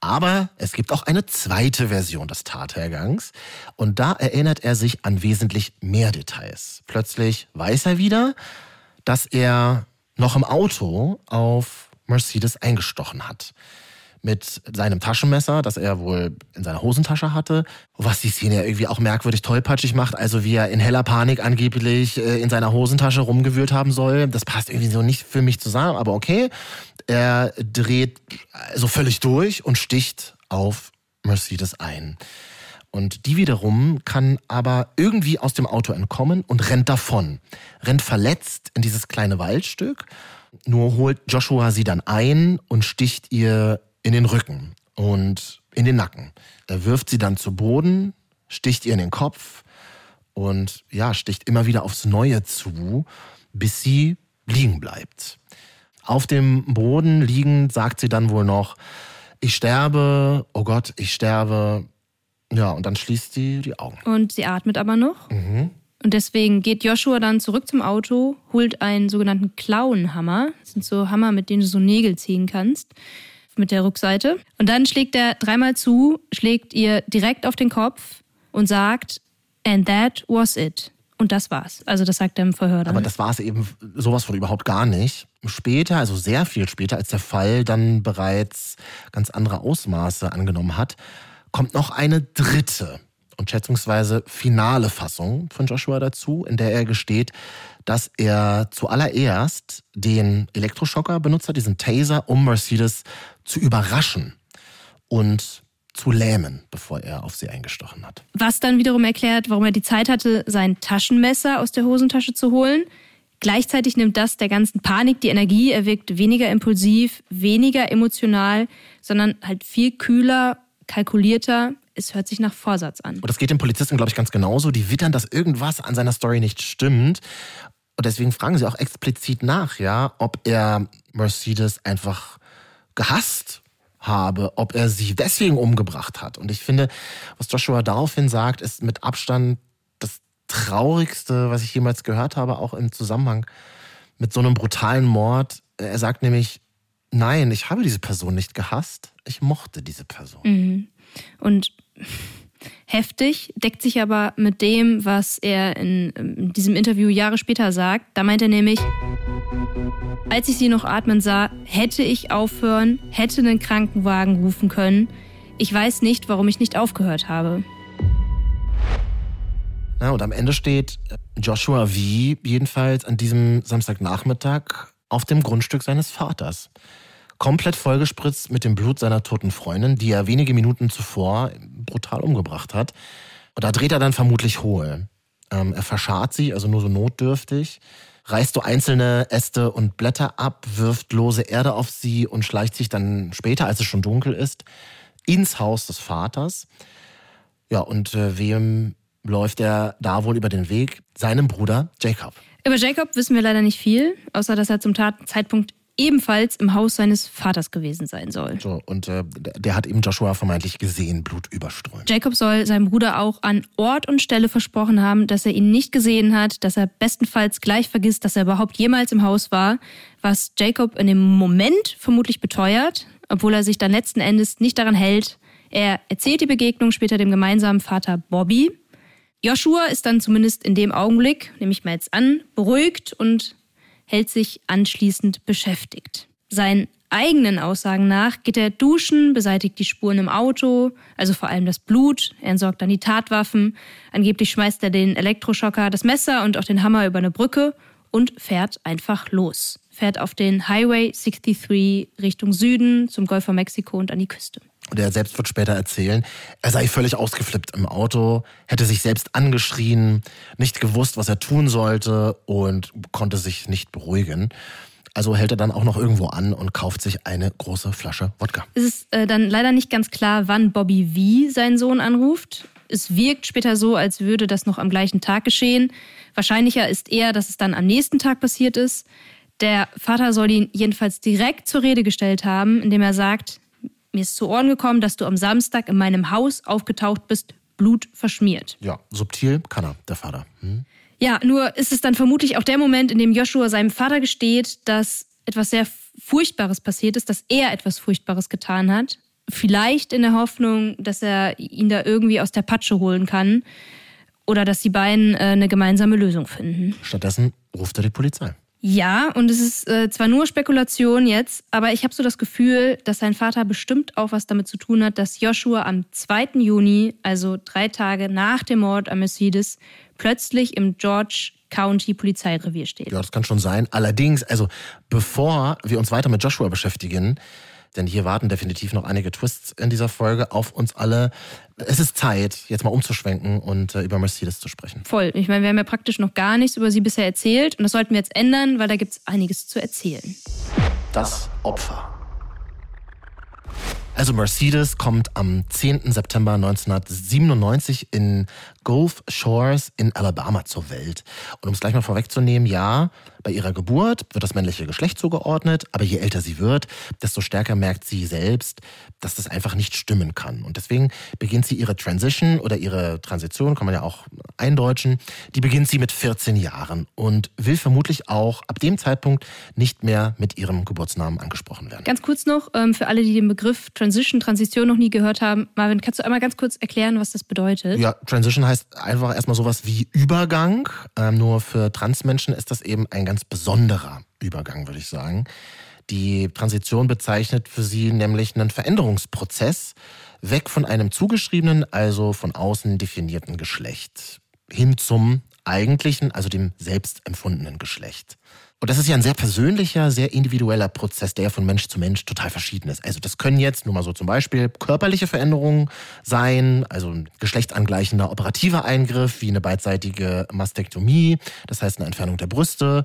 Aber es gibt auch eine zweite Version des Tathergangs und da erinnert er sich an wesentlich mehr Details. Plötzlich weiß er wieder, dass er noch im Auto auf Mercedes eingestochen hat. Mit seinem Taschenmesser, das er wohl in seiner Hosentasche hatte, was die Szene ja irgendwie auch merkwürdig tollpatschig macht, also wie er in heller Panik angeblich äh, in seiner Hosentasche rumgewühlt haben soll. Das passt irgendwie so nicht für mich zusammen, aber okay. Er dreht so völlig durch und sticht auf Mercedes ein. Und die wiederum kann aber irgendwie aus dem Auto entkommen und rennt davon. Rennt verletzt in dieses kleine Waldstück. Nur holt Joshua sie dann ein und sticht ihr in den Rücken und in den Nacken. Er wirft sie dann zu Boden, sticht ihr in den Kopf und ja, sticht immer wieder aufs Neue zu, bis sie liegen bleibt. Auf dem Boden liegend sagt sie dann wohl noch, ich sterbe, oh Gott, ich sterbe. Ja, und dann schließt sie die Augen. Und sie atmet aber noch. Mhm. Und deswegen geht Joshua dann zurück zum Auto, holt einen sogenannten Klauenhammer. Das sind so Hammer, mit denen du so Nägel ziehen kannst. Mit der Rückseite. Und dann schlägt er dreimal zu, schlägt ihr direkt auf den Kopf und sagt, and that was it. Und das war's. Also das sagt er im Verhör dann. Aber das war es eben sowas von überhaupt gar nicht. Später, also sehr viel später, als der Fall dann bereits ganz andere Ausmaße angenommen hat, kommt noch eine dritte und schätzungsweise finale Fassung von Joshua dazu, in der er gesteht, dass er zuallererst den Elektroschocker benutzt hat, diesen Taser, um Mercedes zu überraschen und zu lähmen, bevor er auf sie eingestochen hat. Was dann wiederum erklärt, warum er die Zeit hatte, sein Taschenmesser aus der Hosentasche zu holen. Gleichzeitig nimmt das der ganzen Panik die Energie. Er wirkt weniger impulsiv, weniger emotional, sondern halt viel kühler, kalkulierter. Es hört sich nach Vorsatz an. Und das geht den Polizisten, glaube ich, ganz genauso. Die wittern, dass irgendwas an seiner Story nicht stimmt. Und deswegen fragen sie auch explizit nach, ja, ob er Mercedes einfach gehasst habe, ob er sie deswegen umgebracht hat. Und ich finde, was Joshua daraufhin sagt, ist mit Abstand das Traurigste, was ich jemals gehört habe, auch im Zusammenhang mit so einem brutalen Mord. Er sagt nämlich, nein, ich habe diese Person nicht gehasst, ich mochte diese Person. Mhm. Und heftig, deckt sich aber mit dem, was er in, in, diesem Interview Jahre später sagt. Da meint er nämlich, als ich sie noch atmen sah, hätte ich aufhören, hätte einen Krankenwagen rufen können. Ich weiß nicht, warum ich nicht aufgehört habe. Ja, und am Ende steht Joshua V. jedenfalls an diesem Samstagnachmittag auf dem Grundstück seines Vaters. Komplett vollgespritzt mit dem Blut seiner toten Freundin, die er wenige Minuten zuvor brutal umgebracht hat. Und da dreht er dann vermutlich hohl. Ähm, er verscharrt sie, also nur so notdürftig, reißt so einzelne Äste und Blätter ab, wirft lose Erde auf sie und schleicht sich dann später, als es schon dunkel ist, ins Haus des Vaters. Ja, und äh, wem läuft er da wohl über den Weg? Seinem Bruder Jacob. Über Jacob wissen wir leider nicht viel, außer dass er zum Tatzeitpunkt ebenfalls im Haus seines Vaters gewesen sein soll. So, und äh, der hat eben Joshua vermeintlich gesehen, Blut überströmt. Jacob soll seinem Bruder auch an Ort und Stelle versprochen haben, dass er ihn nicht gesehen hat, dass er bestenfalls gleich vergisst, dass er überhaupt jemals im Haus war, was Jacob in dem Moment vermutlich beteuert, obwohl er sich dann letzten Endes nicht daran hält. Er erzählt die Begegnung später dem gemeinsamen Vater Bobby. Joshua ist dann zumindest in dem Augenblick, nehme ich mal jetzt an, beruhigt und hält sich anschließend beschäftigt. Seinen eigenen Aussagen nach geht er duschen, beseitigt die Spuren im Auto, also vor allem das Blut, er entsorgt dann die Tatwaffen, angeblich schmeißt er den Elektroschocker, das Messer und auch den Hammer über eine Brücke und fährt einfach los. Fährt auf den Highway 63 Richtung Süden zum Golf von Mexiko und an die Küste. Und er selbst wird später erzählen, er sei völlig ausgeflippt im Auto, hätte sich selbst angeschrien, nicht gewusst, was er tun sollte und konnte sich nicht beruhigen. Also hält er dann auch noch irgendwo an und kauft sich eine große Flasche Wodka. Es ist äh, dann leider nicht ganz klar, wann Bobby V seinen Sohn anruft. Es wirkt später so, als würde das noch am gleichen Tag geschehen. Wahrscheinlicher ist eher, dass es dann am nächsten Tag passiert ist. Der Vater soll ihn jedenfalls direkt zur Rede gestellt haben, indem er sagt, mir ist zu Ohren gekommen, dass du am Samstag in meinem Haus aufgetaucht bist, Blut verschmiert. Ja, subtil kann er, der Vater. Hm? Ja, nur ist es dann vermutlich auch der Moment, in dem Joshua seinem Vater gesteht, dass etwas sehr Furchtbares passiert ist, dass er etwas Furchtbares getan hat. Vielleicht in der Hoffnung, dass er ihn da irgendwie aus der Patsche holen kann oder dass die beiden äh, eine gemeinsame Lösung finden. Stattdessen ruft er die Polizei. Ja, und es ist äh, zwar nur Spekulation jetzt, aber ich habe so das Gefühl, dass sein Vater bestimmt auch was damit zu tun hat, dass Joshua am 2. Juni, also drei Tage nach dem Mord an Mercedes, plötzlich im George County Polizeirevier steht. Ja, das kann schon sein. Allerdings, also bevor wir uns weiter mit Joshua beschäftigen, denn hier warten definitiv noch einige Twists in dieser Folge auf uns alle. Es ist Zeit, jetzt mal umzuschwenken und äh, über Mercedes zu sprechen. Voll. Ich meine, wir haben ja praktisch noch gar nichts über sie bisher erzählt und das sollten wir jetzt ändern, weil da gibt es einiges zu erzählen. Das Opfer. Also Mercedes kommt am 10. September 1997 in Gulf Shores in Alabama zur Welt. Und um es gleich mal vorwegzunehmen, ja, bei ihrer Geburt wird das männliche Geschlecht zugeordnet, aber je älter sie wird, desto stärker merkt sie selbst, dass das einfach nicht stimmen kann. Und deswegen beginnt sie ihre Transition oder ihre Transition, kann man ja auch eindeutschen, die beginnt sie mit 14 Jahren und will vermutlich auch ab dem Zeitpunkt nicht mehr mit ihrem Geburtsnamen angesprochen werden. Ganz kurz noch, ähm, für alle, die den Begriff Transition, Transition noch nie gehört haben, Marvin, kannst du einmal ganz kurz erklären, was das bedeutet? Ja, Transition heißt einfach erstmal sowas wie Übergang. Ähm, nur für Transmenschen ist das eben ein ganz besonderer Übergang, würde ich sagen. Die Transition bezeichnet für sie nämlich einen Veränderungsprozess weg von einem zugeschriebenen, also von außen definierten Geschlecht hin zum eigentlichen, also dem selbst empfundenen Geschlecht. Und das ist ja ein sehr persönlicher, sehr individueller Prozess, der von Mensch zu Mensch total verschieden ist. Also das können jetzt, nur mal so zum Beispiel, körperliche Veränderungen sein, also ein geschlechtsangleichender operativer Eingriff wie eine beidseitige Mastektomie, das heißt eine Entfernung der Brüste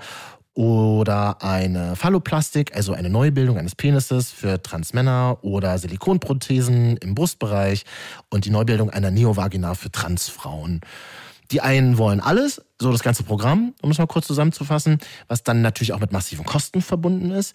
oder eine Phalloplastik, also eine Neubildung eines Penises für Transmänner oder Silikonprothesen im Brustbereich und die Neubildung einer Neovagina für Transfrauen. Die einen wollen alles, so das ganze Programm, um es mal kurz zusammenzufassen, was dann natürlich auch mit massiven Kosten verbunden ist.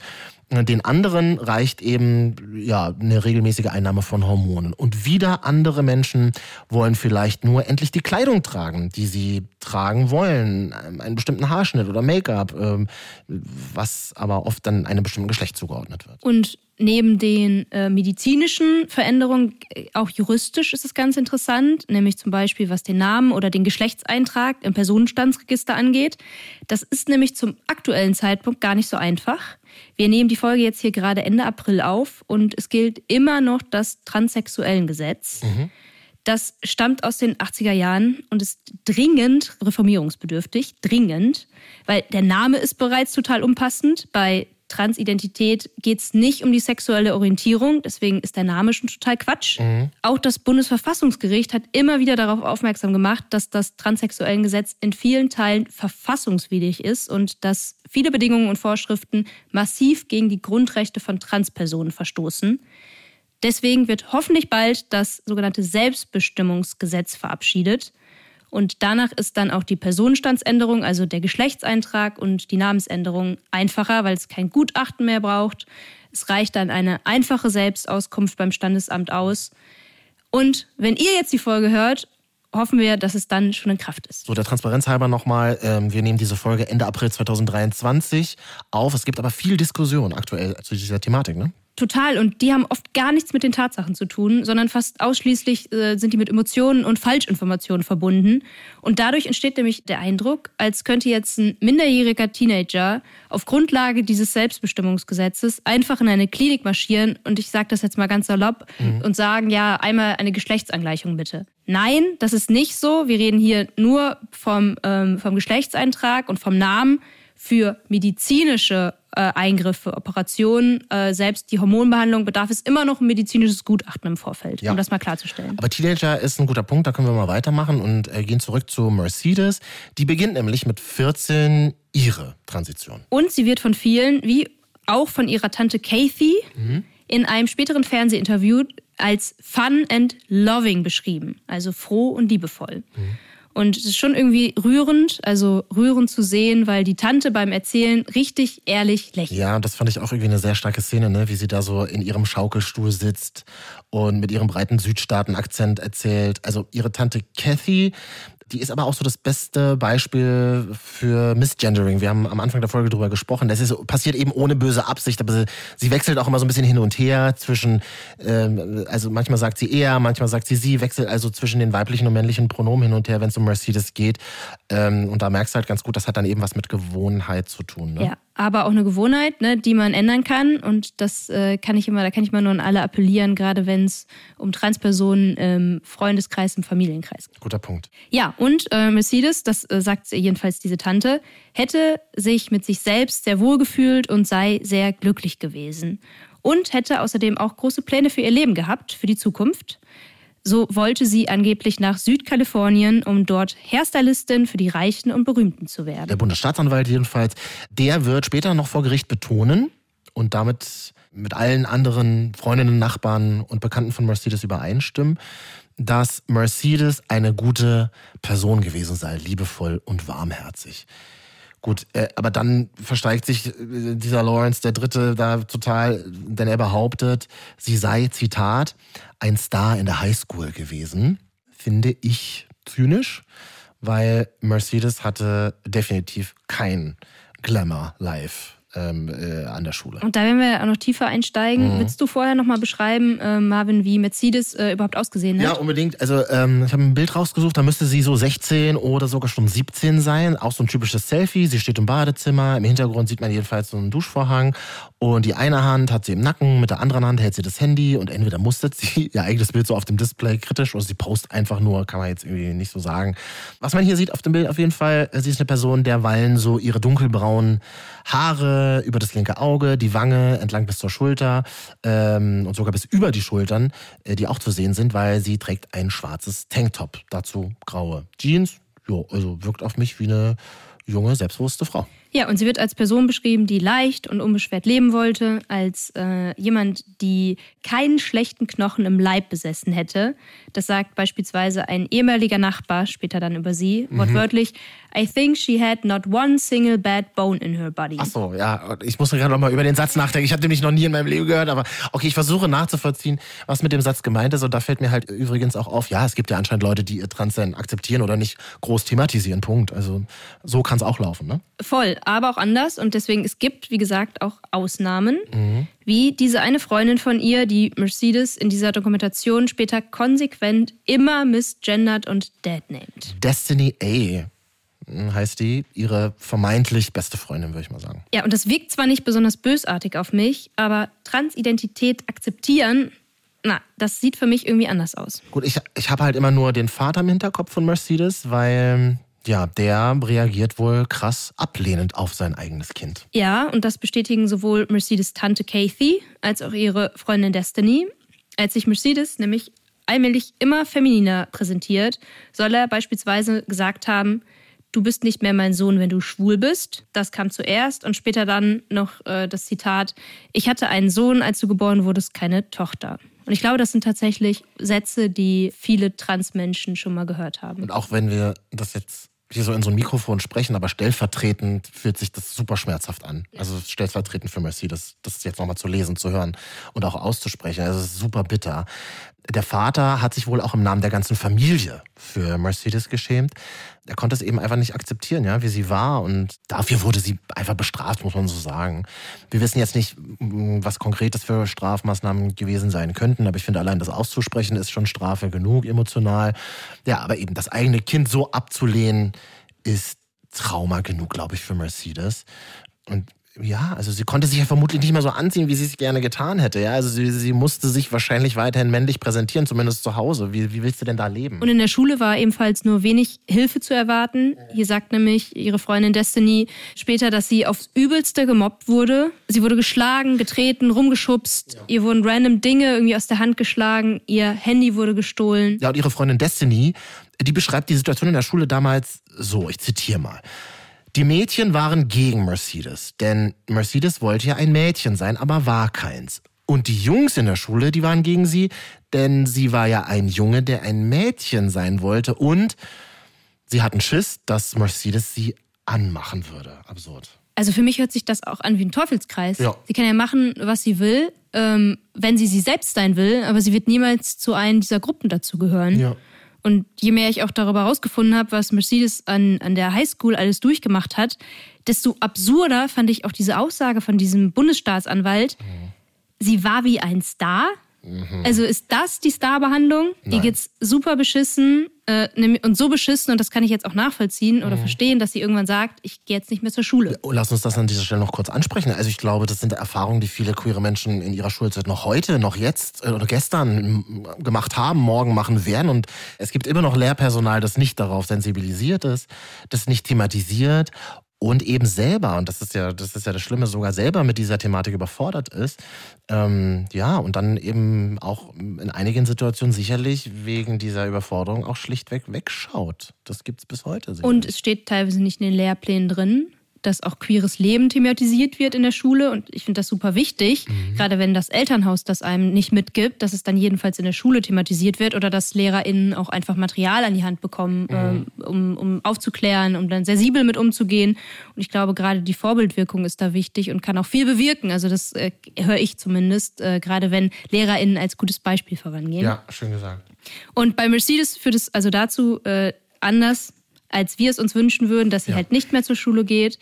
Den anderen reicht eben ja eine regelmäßige Einnahme von Hormonen. Und wieder andere Menschen wollen vielleicht nur endlich die Kleidung tragen, die sie tragen wollen, einen bestimmten Haarschnitt oder Make-up, ähm, was aber oft dann einem bestimmten Geschlecht zugeordnet wird. Und neben den äh, medizinischen Veränderungen, äh, auch juristisch ist es ganz interessant, nämlich zum Beispiel was den Namen oder den Geschlechtseintrag im Personenstandsregister angeht. Das ist nämlich zum aktuellen Zeitpunkt gar nicht so einfach. Wir nehmen die Folge jetzt hier gerade Ende April auf und es gilt immer noch das Transsexuellengesetz. Mhm. Das stammt aus den 80er Jahren und ist dringend reformierungsbedürftig. Dringend, weil der Name ist bereits total unpassend. Bei Transidentität geht es nicht um die sexuelle Orientierung, deswegen ist der Name schon total Quatsch. Mhm. Auch das Bundesverfassungsgericht hat immer wieder darauf aufmerksam gemacht, dass das Transsexuellengesetz in vielen Teilen verfassungswidrig ist und dass viele Bedingungen und Vorschriften massiv gegen die Grundrechte von Transpersonen verstoßen. Deswegen wird hoffentlich bald das sogenannte Selbstbestimmungsgesetz verabschiedet. Und danach ist dann auch die Personenstandsänderung, also der Geschlechtseintrag und die Namensänderung einfacher, weil es kein Gutachten mehr braucht. Es reicht dann eine einfache Selbstauskunft beim Standesamt aus. Und wenn ihr jetzt die Folge hört, hoffen wir, dass es dann schon in Kraft ist. So, der Transparenz halber nochmal, ähm, wir nehmen diese Folge Ende April 2023 auf. Es gibt aber viel Diskussion aktuell zu dieser Thematik, ne? Total. Und die haben oft gar nichts mit den Tatsachen zu tun, sondern fast ausschließlich äh, sind die mit Emotionen und Falschinformationen verbunden. Und dadurch entsteht nämlich der Eindruck, als könnte jetzt ein minderjähriger Teenager auf Grundlage dieses Selbstbestimmungsgesetzes einfach in eine Klinik marschieren und ich sage das jetzt mal ganz salopp mhm. und sagen, ja, einmal eine Geschlechtsangleichung bitte. Nein, das ist nicht so. Wir reden hier nur vom, ähm, vom Geschlechtseintrag und vom Namen für medizinische äh, Eingriffe, Operationen, äh, selbst die Hormonbehandlung bedarf es immer noch ein medizinisches Gutachten im Vorfeld, ja. um das mal klarzustellen. Aber Teenager ist ein guter Punkt, da können wir mal weitermachen und äh, gehen zurück zu Mercedes. Die beginnt nämlich mit 14 ihre Transition. Und sie wird von vielen, wie auch von ihrer Tante Kathy, mhm. in einem späteren Fernsehinterview als fun and loving beschrieben, also froh und liebevoll. Mhm. Und es ist schon irgendwie rührend, also rührend zu sehen, weil die Tante beim Erzählen richtig ehrlich lächelt. Ja, das fand ich auch irgendwie eine sehr starke Szene, ne? wie sie da so in ihrem Schaukelstuhl sitzt und mit ihrem breiten Südstaaten-Akzent erzählt. Also ihre Tante Kathy, die ist aber auch so das beste Beispiel für Misgendering. Wir haben am Anfang der Folge drüber gesprochen. Das ist, passiert eben ohne böse Absicht, aber sie, sie wechselt auch immer so ein bisschen hin und her zwischen, ähm, also manchmal sagt sie er, manchmal sagt sie sie, wechselt also zwischen den weiblichen und männlichen Pronomen hin und her, wenn es um Mercedes geht. Ähm, und da merkst du halt ganz gut, das hat dann eben was mit Gewohnheit zu tun. Ne? Ja, aber auch eine Gewohnheit, ne, die man ändern kann. Und das äh, kann ich immer, da kann ich mal nur an alle appellieren, gerade wenn es um Transpersonen im Freundeskreis, im Familienkreis geht. Guter Punkt. Ja, und äh, Mercedes, das äh, sagt jedenfalls diese Tante, hätte sich mit sich selbst sehr wohl gefühlt und sei sehr glücklich gewesen. Und hätte außerdem auch große Pläne für ihr Leben gehabt, für die Zukunft. So wollte sie angeblich nach Südkalifornien, um dort Hairstylistin für die Reichen und Berühmten zu werden. Der Bundesstaatsanwalt jedenfalls, der wird später noch vor Gericht betonen und damit mit allen anderen Freundinnen, Nachbarn und Bekannten von Mercedes übereinstimmen, dass Mercedes eine gute Person gewesen sei, liebevoll und warmherzig. Gut, äh, aber dann versteigt sich äh, dieser Lawrence der Dritte da total, denn er behauptet, sie sei, Zitat, ein Star in der Highschool gewesen. Finde ich zynisch, weil Mercedes hatte definitiv kein Glamour-Life ähm, äh, an der Schule. Und da werden wir auch noch tiefer einsteigen. Mhm. Willst du vorher noch mal beschreiben, äh, Marvin, wie Mercedes äh, überhaupt ausgesehen hat? Ja, unbedingt. Also ähm, ich habe ein Bild rausgesucht, da müsste sie so 16 oder sogar schon 17 sein. Auch so ein typisches Selfie. Sie steht im Badezimmer. Im Hintergrund sieht man jedenfalls so einen Duschvorhang. Und die eine Hand hat sie im Nacken, mit der anderen Hand hält sie das Handy und entweder mustert sie ihr eigenes Bild so auf dem Display kritisch oder sie post einfach nur, kann man jetzt irgendwie nicht so sagen. Was man hier sieht auf dem Bild auf jeden Fall, sie ist eine Person, derweilen so ihre dunkelbraunen Haare über das linke Auge, die Wange entlang bis zur Schulter ähm, und sogar bis über die Schultern, äh, die auch zu sehen sind, weil sie trägt ein schwarzes Tanktop. Dazu graue Jeans. Jo, also wirkt auf mich wie eine junge, selbstbewusste Frau. Ja, und sie wird als Person beschrieben, die leicht und unbeschwert leben wollte, als äh, jemand, die keinen schlechten Knochen im Leib besessen hätte. Das sagt beispielsweise ein ehemaliger Nachbar später dann über sie, mhm. wortwörtlich, I think she had not one single bad bone in her body. Ach so, ja, ich muss gerade noch mal über den Satz nachdenken. Ich habe nicht noch nie in meinem Leben gehört, aber okay, ich versuche nachzuvollziehen, was mit dem Satz gemeint ist. Und da fällt mir halt übrigens auch auf, ja, es gibt ja anscheinend Leute, die ihr Transsein akzeptieren oder nicht groß thematisieren. Punkt. Also so kann es auch laufen, ne? Voll aber auch anders. Und deswegen, es gibt, wie gesagt, auch Ausnahmen. Mhm. Wie diese eine Freundin von ihr, die Mercedes in dieser Dokumentation später konsequent immer misgendert und dead named. Destiny A hm, heißt die, ihre vermeintlich beste Freundin, würde ich mal sagen. Ja, und das wirkt zwar nicht besonders bösartig auf mich, aber Transidentität akzeptieren, na, das sieht für mich irgendwie anders aus. Gut, ich, ich habe halt immer nur den Vater im Hinterkopf von Mercedes, weil ja, der reagiert wohl krass ablehnend auf sein eigenes Kind. Ja, und das bestätigen sowohl Mercedes Tante Kathy als auch ihre Freundin Destiny. Als sich Mercedes nämlich allmählich immer femininer präsentiert, soll er beispielsweise gesagt haben, du bist nicht mehr mein Sohn, wenn du schwul bist. Das kam zuerst und später dann noch äh, das Zitat, ich hatte einen Sohn, als du geboren wurdest, keine Tochter. Und ich glaube, das sind tatsächlich Sätze, die viele Transmenschen schon mal gehört haben. Und auch wenn wir das jetzt hier so in so ein Mikrofon sprechen, aber stellvertretend fühlt sich das super schmerzhaft an. Ja. Also stellvertretend für Mercy, das, das jetzt nochmal zu lesen, zu hören und auch auszusprechen. Also es ist super bitter. Der Vater hat sich wohl auch im Namen der ganzen Familie für Mercedes geschämt. Er konnte es eben einfach nicht akzeptieren, ja, wie sie war. Und dafür wurde sie einfach bestraft, muss man so sagen. Wir wissen jetzt nicht, was konkret das für Strafmaßnahmen gewesen sein könnten, aber ich finde, allein das auszusprechen ist schon Strafe genug, emotional. Ja, aber eben das eigene Kind so abzulehnen, ist Trauma genug, glaube ich, für Mercedes. Und ja, also sie konnte sich ja vermutlich nicht mehr so anziehen, wie sie es gerne getan hätte. Ja, also sie, sie musste sich wahrscheinlich weiterhin männlich präsentieren, zumindest zu Hause. Wie, wie willst du denn da leben? Und in der Schule war ebenfalls nur wenig Hilfe zu erwarten. Hier sagt nämlich ihre Freundin Destiny später, dass sie aufs Übelste gemobbt wurde. Sie wurde geschlagen, getreten, rumgeschubst. Ja. Ihr wurden random Dinge irgendwie aus der Hand geschlagen. Ihr Handy wurde gestohlen. Ja, und ihre Freundin Destiny, die beschreibt die Situation in der Schule damals so. Ich zitiere mal. Die Mädchen waren gegen Mercedes, denn Mercedes wollte ja ein Mädchen sein, aber war keins. Und die Jungs in der Schule, die waren gegen sie, denn sie war ja ein Junge, der ein Mädchen sein wollte. Und sie hatten Schiss, dass Mercedes sie anmachen würde. Absurd. Also für mich hört sich das auch an wie ein Teufelskreis. Ja. Sie kann ja machen, was sie will, ähm, wenn sie sie selbst sein will, aber sie wird niemals zu einem dieser Gruppen dazugehören. Ja. Und je mehr ich auch darüber herausgefunden habe, was Mercedes an, an der Highschool alles durchgemacht hat, desto absurder fand ich auch diese Aussage von diesem Bundesstaatsanwalt. Mhm. Sie war wie ein Star, Mhm. Also ist das die Starbehandlung? Ihr geht's super beschissen äh, und so beschissen, und das kann ich jetzt auch nachvollziehen oder mhm. verstehen, dass sie irgendwann sagt, ich gehe jetzt nicht mehr zur Schule. Oh, lass uns das an dieser Stelle noch kurz ansprechen. Also ich glaube, das sind Erfahrungen, die viele queere Menschen in ihrer Schulzeit noch heute, noch jetzt äh, oder gestern gemacht haben, morgen machen werden. Und es gibt immer noch Lehrpersonal, das nicht darauf sensibilisiert ist, das nicht thematisiert und eben selber, und das ist ja, das ist ja das Schlimme, sogar selber mit dieser Thematik überfordert ist. Ähm, ja, und dann eben auch in einigen Situationen sicherlich wegen dieser Überforderung auch schlichtweg wegschaut. Das gibt's bis heute. Sicherlich. Und es steht teilweise nicht in den Lehrplänen drin dass auch queeres Leben thematisiert wird in der Schule. Und ich finde das super wichtig, mhm. gerade wenn das Elternhaus das einem nicht mitgibt, dass es dann jedenfalls in der Schule thematisiert wird oder dass LehrerInnen auch einfach Material an die Hand bekommen, mhm. ähm, um, um aufzuklären, um dann sensibel mit umzugehen. Und ich glaube, gerade die Vorbildwirkung ist da wichtig und kann auch viel bewirken. Also das äh, höre ich zumindest, äh, gerade wenn LehrerInnen als gutes Beispiel vorangehen. Ja, schön gesagt. Und bei Mercedes führt es also dazu äh, anders als wir es uns wünschen würden, dass sie ja. halt nicht mehr zur Schule geht.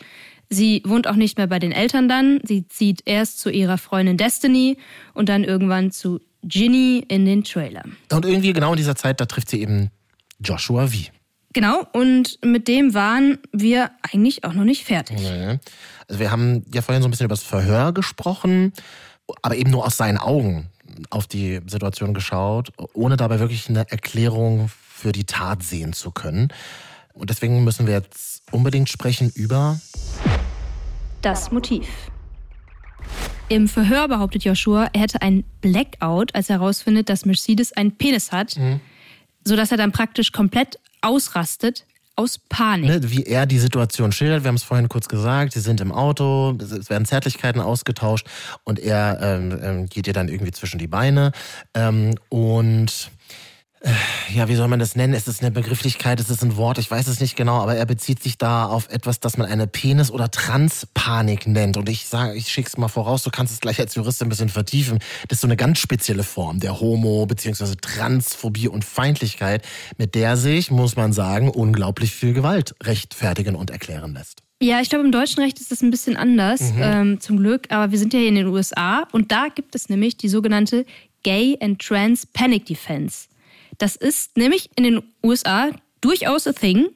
Sie wohnt auch nicht mehr bei den Eltern dann. Sie zieht erst zu ihrer Freundin Destiny und dann irgendwann zu Ginny in den Trailer. Und irgendwie genau in dieser Zeit, da trifft sie eben Joshua V. Genau, und mit dem waren wir eigentlich auch noch nicht fertig. Nee. Also wir haben ja vorhin so ein bisschen über das Verhör gesprochen, aber eben nur aus seinen Augen auf die Situation geschaut, ohne dabei wirklich eine Erklärung für die Tat sehen zu können. Und deswegen müssen wir jetzt unbedingt sprechen über das Motiv. Im Verhör behauptet Joshua, er hätte ein Blackout, als er herausfindet, dass Mercedes einen Penis hat, mhm. sodass er dann praktisch komplett ausrastet aus Panik. Ne, wie er die Situation schildert, wir haben es vorhin kurz gesagt, sie sind im Auto, es werden Zärtlichkeiten ausgetauscht und er ähm, ähm geht ihr dann irgendwie zwischen die Beine ähm, und ja, wie soll man das nennen? Ist es eine Begrifflichkeit? Ist es ein Wort? Ich weiß es nicht genau, aber er bezieht sich da auf etwas, das man eine Penis- oder Transpanik nennt. Und ich sage, ich schick's mal voraus, du kannst es gleich als Jurist ein bisschen vertiefen. Das ist so eine ganz spezielle Form der Homo- bzw. Transphobie und Feindlichkeit, mit der sich, muss man sagen, unglaublich viel Gewalt rechtfertigen und erklären lässt. Ja, ich glaube, im deutschen Recht ist das ein bisschen anders, mhm. ähm, zum Glück. Aber wir sind ja hier in den USA und da gibt es nämlich die sogenannte Gay and Trans Panic Defense. Das ist nämlich in den USA durchaus a thing.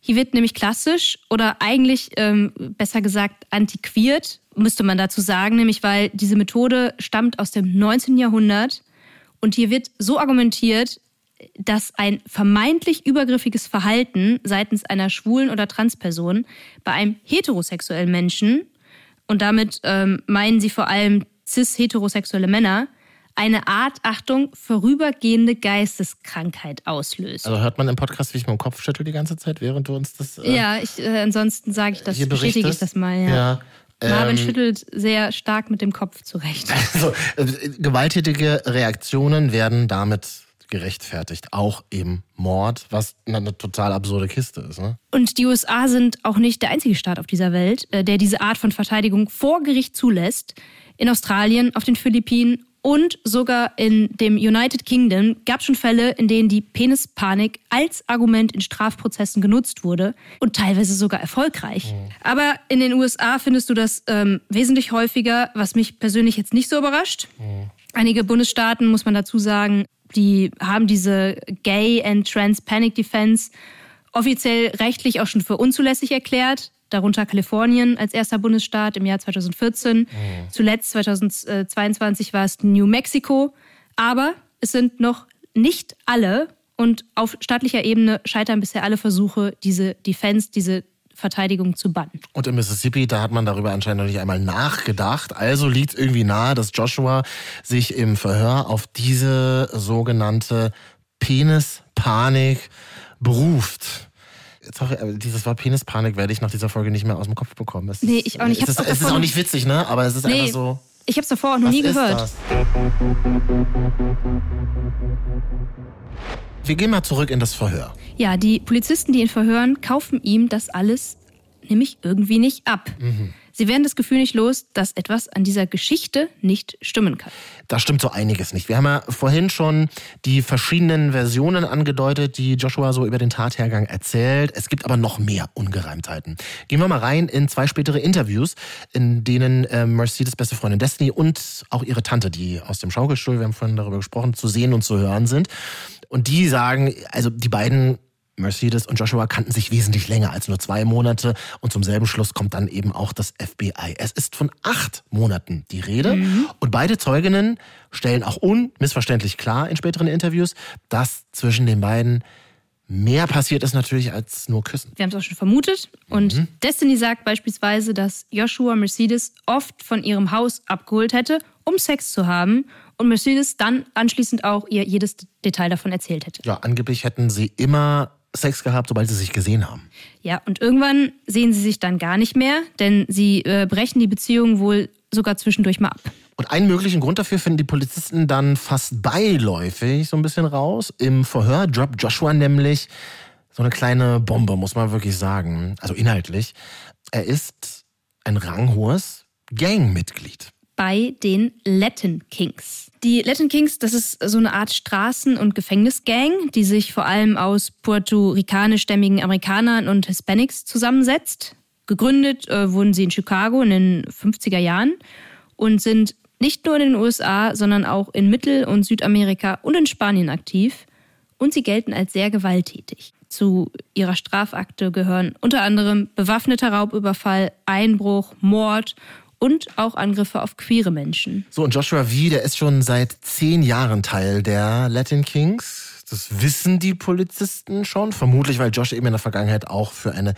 Hier wird nämlich klassisch oder eigentlich ähm, besser gesagt antiquiert, müsste man dazu sagen, nämlich weil diese Methode stammt aus dem 19. Jahrhundert und hier wird so argumentiert, dass ein vermeintlich übergriffiges Verhalten seitens einer schwulen oder Transperson bei einem heterosexuellen Menschen, und damit ähm, meinen sie vor allem cis-heterosexuelle Männer, eine Art, Achtung, vorübergehende Geisteskrankheit auslöst. Also hört man im Podcast, wie ich mit dem Kopf schüttel die ganze Zeit, während du uns das. Äh, ja, ich, äh, ansonsten sage ich das, bestätige ich das mal, ja. ja. Marvin ähm, schüttelt sehr stark mit dem Kopf zurecht. Also, äh, gewalttätige Reaktionen werden damit gerechtfertigt. Auch eben Mord, was eine total absurde Kiste ist. Ne? Und die USA sind auch nicht der einzige Staat auf dieser Welt, äh, der diese Art von Verteidigung vor Gericht zulässt. In Australien, auf den Philippinen und sogar in dem United Kingdom gab es schon Fälle, in denen die Penispanik als Argument in Strafprozessen genutzt wurde und teilweise sogar erfolgreich. Mhm. Aber in den USA findest du das ähm, wesentlich häufiger, was mich persönlich jetzt nicht so überrascht. Mhm. Einige Bundesstaaten, muss man dazu sagen, die haben diese Gay and Trans Panic Defense offiziell rechtlich auch schon für unzulässig erklärt darunter Kalifornien als erster Bundesstaat im Jahr 2014. Mhm. Zuletzt 2022 war es New Mexico. Aber es sind noch nicht alle und auf staatlicher Ebene scheitern bisher alle Versuche, diese Defense, diese Verteidigung zu bannen. Und in Mississippi, da hat man darüber anscheinend noch nicht einmal nachgedacht. Also liegt irgendwie nahe, dass Joshua sich im Verhör auf diese sogenannte Penispanik beruft. Sorry, aber dieses Wort Penispanik werde ich nach dieser Folge nicht mehr aus dem Kopf bekommen. Es nee, ich auch nicht. Es, ist, es ist auch nicht witzig, ne? Aber es ist nee, einfach so. Ich habe es davor auch noch nie gehört. Das? Wir gehen mal zurück in das Verhör. Ja, die Polizisten, die ihn verhören, kaufen ihm das alles nämlich irgendwie nicht ab. Mhm. Sie werden das Gefühl nicht los, dass etwas an dieser Geschichte nicht stimmen kann. Da stimmt so einiges nicht. Wir haben ja vorhin schon die verschiedenen Versionen angedeutet, die Joshua so über den Tathergang erzählt. Es gibt aber noch mehr Ungereimtheiten. Gehen wir mal rein in zwei spätere Interviews, in denen äh, Mercedes beste Freundin Destiny und auch ihre Tante, die aus dem Schaukelstuhl, wir haben vorhin darüber gesprochen, zu sehen und zu hören sind. Und die sagen, also die beiden Mercedes und Joshua kannten sich wesentlich länger als nur zwei Monate und zum selben Schluss kommt dann eben auch das FBI. Es ist von acht Monaten die Rede mhm. und beide Zeuginnen stellen auch unmissverständlich klar in späteren Interviews, dass zwischen den beiden mehr passiert ist natürlich als nur Küssen. Wir haben es auch schon vermutet. Und mhm. Destiny sagt beispielsweise, dass Joshua Mercedes oft von ihrem Haus abgeholt hätte, um Sex zu haben. Und Mercedes dann anschließend auch ihr jedes Detail davon erzählt hätte. Ja, angeblich hätten sie immer Sex gehabt, sobald sie sich gesehen haben. Ja, und irgendwann sehen sie sich dann gar nicht mehr, denn sie äh, brechen die Beziehung wohl sogar zwischendurch mal ab. Und einen möglichen Grund dafür finden die Polizisten dann fast beiläufig so ein bisschen raus. Im Verhör droppt Joshua nämlich so eine kleine Bombe, muss man wirklich sagen. Also inhaltlich. Er ist ein ranghohes Gangmitglied bei den Latin Kings. Die Latin Kings, das ist so eine Art Straßen- und Gefängnisgang, die sich vor allem aus puerto-ricanischstämmigen Amerikanern und Hispanics zusammensetzt. gegründet äh, wurden sie in Chicago in den 50er Jahren und sind nicht nur in den USA, sondern auch in Mittel- und Südamerika und in Spanien aktiv. Und sie gelten als sehr gewalttätig. Zu ihrer Strafakte gehören unter anderem bewaffneter Raubüberfall, Einbruch, Mord und auch Angriffe auf queere Menschen. So, und Joshua V., der ist schon seit zehn Jahren Teil der Latin Kings. Das wissen die Polizisten schon, vermutlich weil Josh eben in der Vergangenheit auch für eine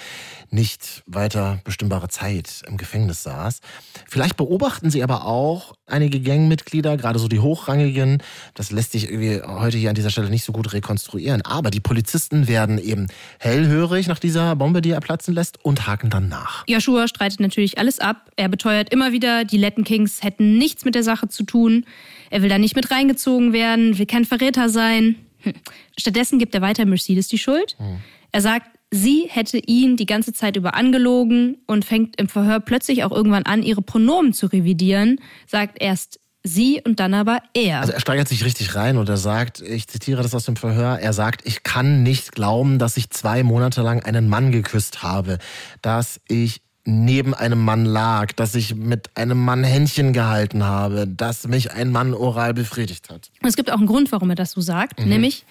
nicht weiter bestimmbare Zeit im Gefängnis saß. Vielleicht beobachten sie aber auch einige Gangmitglieder, gerade so die hochrangigen. Das lässt sich irgendwie heute hier an dieser Stelle nicht so gut rekonstruieren. Aber die Polizisten werden eben hellhörig nach dieser Bombe, die er platzen lässt, und haken dann nach. Joshua streitet natürlich alles ab. Er beteuert immer wieder, die Latin Kings hätten nichts mit der Sache zu tun. Er will da nicht mit reingezogen werden, will kein Verräter sein. Hm. Stattdessen gibt er weiter Mercedes die Schuld. Hm. Er sagt, sie hätte ihn die ganze Zeit über angelogen und fängt im Verhör plötzlich auch irgendwann an, ihre Pronomen zu revidieren, sagt erst sie und dann aber er. Also er steigert sich richtig rein und er sagt, ich zitiere das aus dem Verhör, er sagt, ich kann nicht glauben, dass ich zwei Monate lang einen Mann geküsst habe, dass ich neben einem Mann lag, dass ich mit einem Mann Händchen gehalten habe, dass mich ein Mann oral befriedigt hat. Und es gibt auch einen Grund, warum er das so sagt, mhm. nämlich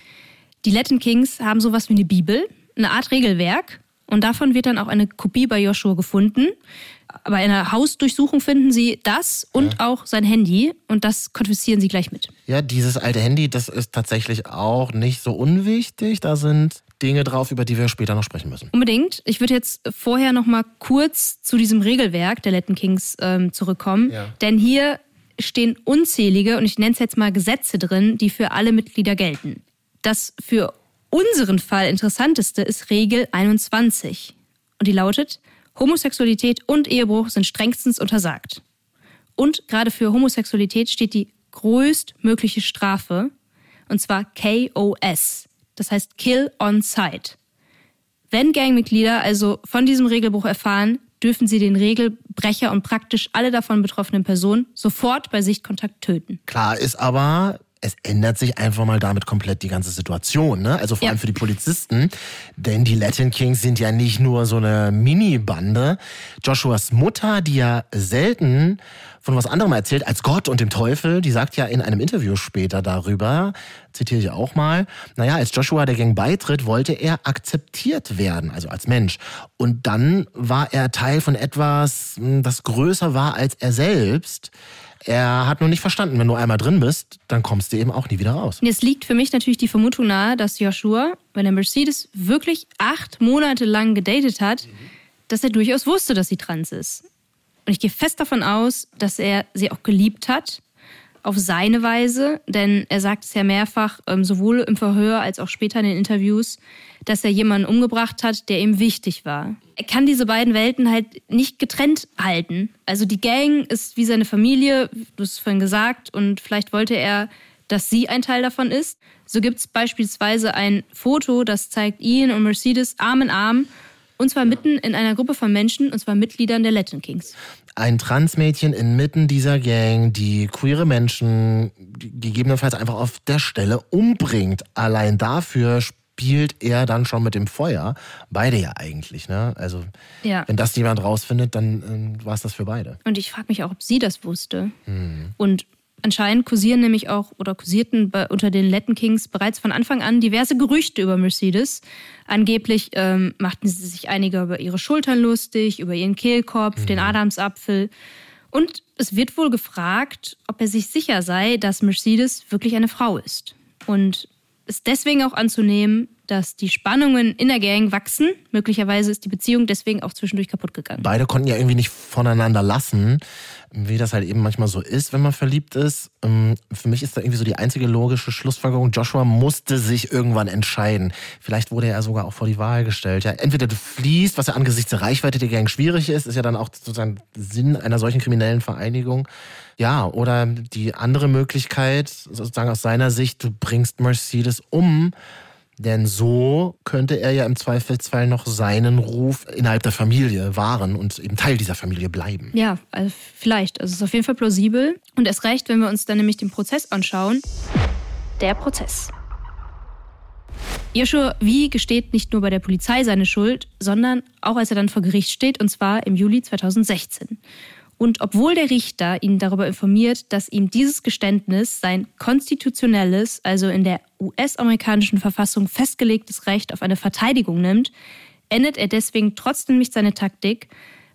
die Latin Kings haben sowas wie eine Bibel, eine Art Regelwerk und davon wird dann auch eine Kopie bei Joshua gefunden. Bei einer Hausdurchsuchung finden sie das und ja. auch sein Handy und das konfiszieren sie gleich mit. Ja, dieses alte Handy, das ist tatsächlich auch nicht so unwichtig. Da sind Dinge drauf, über die wir später noch sprechen müssen. Unbedingt. Ich würde jetzt vorher noch mal kurz zu diesem Regelwerk der Latin Kings ähm, zurückkommen. Ja. Denn hier stehen unzählige, und ich nenne es jetzt mal Gesetze drin, die für alle Mitglieder gelten. Das für unseren Fall interessanteste ist Regel 21. Und die lautet, Homosexualität und Ehebruch sind strengstens untersagt. Und gerade für Homosexualität steht die größtmögliche Strafe, und zwar KOS das heißt Kill on Sight. Wenn Gangmitglieder also von diesem Regelbruch erfahren, dürfen sie den Regelbrecher und praktisch alle davon betroffenen Personen sofort bei Sichtkontakt töten. Klar ist aber, es ändert sich einfach mal damit komplett die ganze Situation. Ne? Also vor ja. allem für die Polizisten. Denn die Latin Kings sind ja nicht nur so eine Mini-Bande. Joshuas Mutter, die ja selten von was anderem erzählt als Gott und dem Teufel. Die sagt ja in einem Interview später darüber, zitiere ich auch mal, naja, als Joshua der Gang beitritt, wollte er akzeptiert werden, also als Mensch. Und dann war er Teil von etwas, hm, das größer war als er selbst. Er hat nur nicht verstanden, wenn du einmal drin bist, dann kommst du eben auch nie wieder raus. Es liegt für mich natürlich die Vermutung nahe, dass Joshua, wenn er Mercedes wirklich acht Monate lang gedatet hat, mhm. dass er durchaus wusste, dass sie trans ist. Und ich gehe fest davon aus, dass er sie auch geliebt hat, auf seine Weise, denn er sagt es ja mehrfach, ähm, sowohl im Verhör als auch später in den Interviews, dass er jemanden umgebracht hat, der ihm wichtig war. Er kann diese beiden Welten halt nicht getrennt halten. Also die Gang ist wie seine Familie, du hast es vorhin gesagt, und vielleicht wollte er, dass sie ein Teil davon ist. So gibt es beispielsweise ein Foto, das zeigt ihn und Mercedes Arm in Arm und zwar mitten in einer Gruppe von Menschen, und zwar Mitgliedern der Latin Kings. Ein Transmädchen inmitten dieser Gang, die queere Menschen gegebenenfalls einfach auf der Stelle umbringt. Allein dafür spielt er dann schon mit dem Feuer. Beide ja eigentlich, ne? Also, ja. wenn das jemand rausfindet, dann äh, war es das für beide. Und ich frage mich auch, ob sie das wusste. Hm. Und Anscheinend kursieren nämlich auch oder kursierten bei, unter den Latin Kings bereits von Anfang an diverse Gerüchte über Mercedes. Angeblich ähm, machten sie sich einige über ihre Schultern lustig, über ihren Kehlkopf, mhm. den Adamsapfel. Und es wird wohl gefragt, ob er sich sicher sei, dass Mercedes wirklich eine Frau ist. Und ist deswegen auch anzunehmen, dass die Spannungen in der Gang wachsen. Möglicherweise ist die Beziehung deswegen auch zwischendurch kaputt gegangen. Beide konnten ja irgendwie nicht voneinander lassen, wie das halt eben manchmal so ist, wenn man verliebt ist. Ähm, für mich ist da irgendwie so die einzige logische Schlussfolgerung, Joshua musste sich irgendwann entscheiden. Vielleicht wurde er sogar auch vor die Wahl gestellt. Ja, entweder du fließt, was ja angesichts der Reichweite der Gang schwierig ist, ist ja dann auch sozusagen Sinn einer solchen kriminellen Vereinigung. Ja, oder die andere Möglichkeit, sozusagen aus seiner Sicht, du bringst Mercedes um denn so könnte er ja im Zweifelsfall noch seinen Ruf innerhalb der Familie wahren und eben Teil dieser Familie bleiben. Ja, also vielleicht. Also es ist auf jeden Fall plausibel. Und es reicht, wenn wir uns dann nämlich den Prozess anschauen. Der Prozess. Joshua Wie gesteht nicht nur bei der Polizei seine Schuld, sondern auch als er dann vor Gericht steht, und zwar im Juli 2016. Und obwohl der Richter ihn darüber informiert, dass ihm dieses Geständnis sein konstitutionelles, also in der US-amerikanischen Verfassung festgelegtes Recht auf eine Verteidigung nimmt, endet er deswegen trotzdem nicht seine Taktik,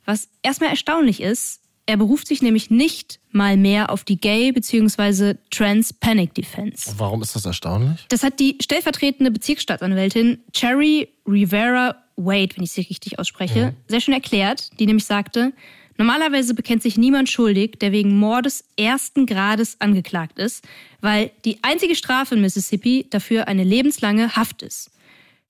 was erstmal erstaunlich ist, er beruft sich nämlich nicht mal mehr auf die Gay- bzw. Trans Panic Defense. Warum ist das erstaunlich? Das hat die stellvertretende Bezirksstaatsanwältin Cherry Rivera Wade, wenn ich sie richtig ausspreche, mhm. sehr schön erklärt, die nämlich sagte, normalerweise bekennt sich niemand schuldig, der wegen Mordes ersten Grades angeklagt ist, weil die einzige Strafe in Mississippi dafür eine lebenslange Haft ist.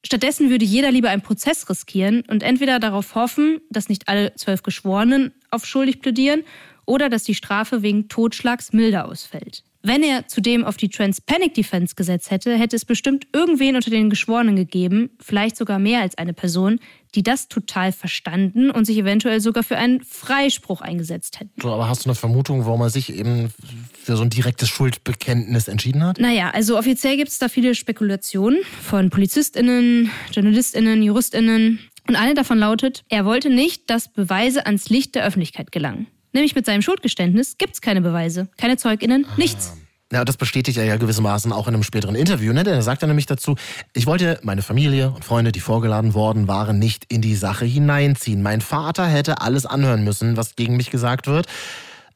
Stattdessen würde jeder lieber einen Prozess riskieren und entweder darauf hoffen, dass nicht alle zwölf Geschworenen auf schuldig plädieren oder dass die Strafe wegen Totschlags milder ausfällt. Wenn er zudem auf die Trans-Panic Defense gesetzt hätte, hätte es bestimmt irgendwen unter den Geschworenen gegeben, vielleicht sogar mehr als eine Person, die das total verstanden und sich eventuell sogar für einen Freispruch eingesetzt hätten. So, aber hast du eine Vermutung, warum er sich eben für so ein direktes Schuldbekenntnis entschieden hat? Naja, also offiziell gibt es da viele Spekulationen von PolizistInnen, JournalistInnen, JuristInnen. Und eine davon lautet, er wollte nicht, dass Beweise ans Licht der Öffentlichkeit gelangen. Nämlich mit seinem Schuldgeständnis gibt es keine Beweise, keine ZeugInnen, ah. nichts. Ja, das bestätigt er ja gewissermaßen auch in einem späteren Interview. Ne? Denn er sagt dann nämlich dazu, ich wollte meine Familie und Freunde, die vorgeladen worden waren, nicht in die Sache hineinziehen. Mein Vater hätte alles anhören müssen, was gegen mich gesagt wird.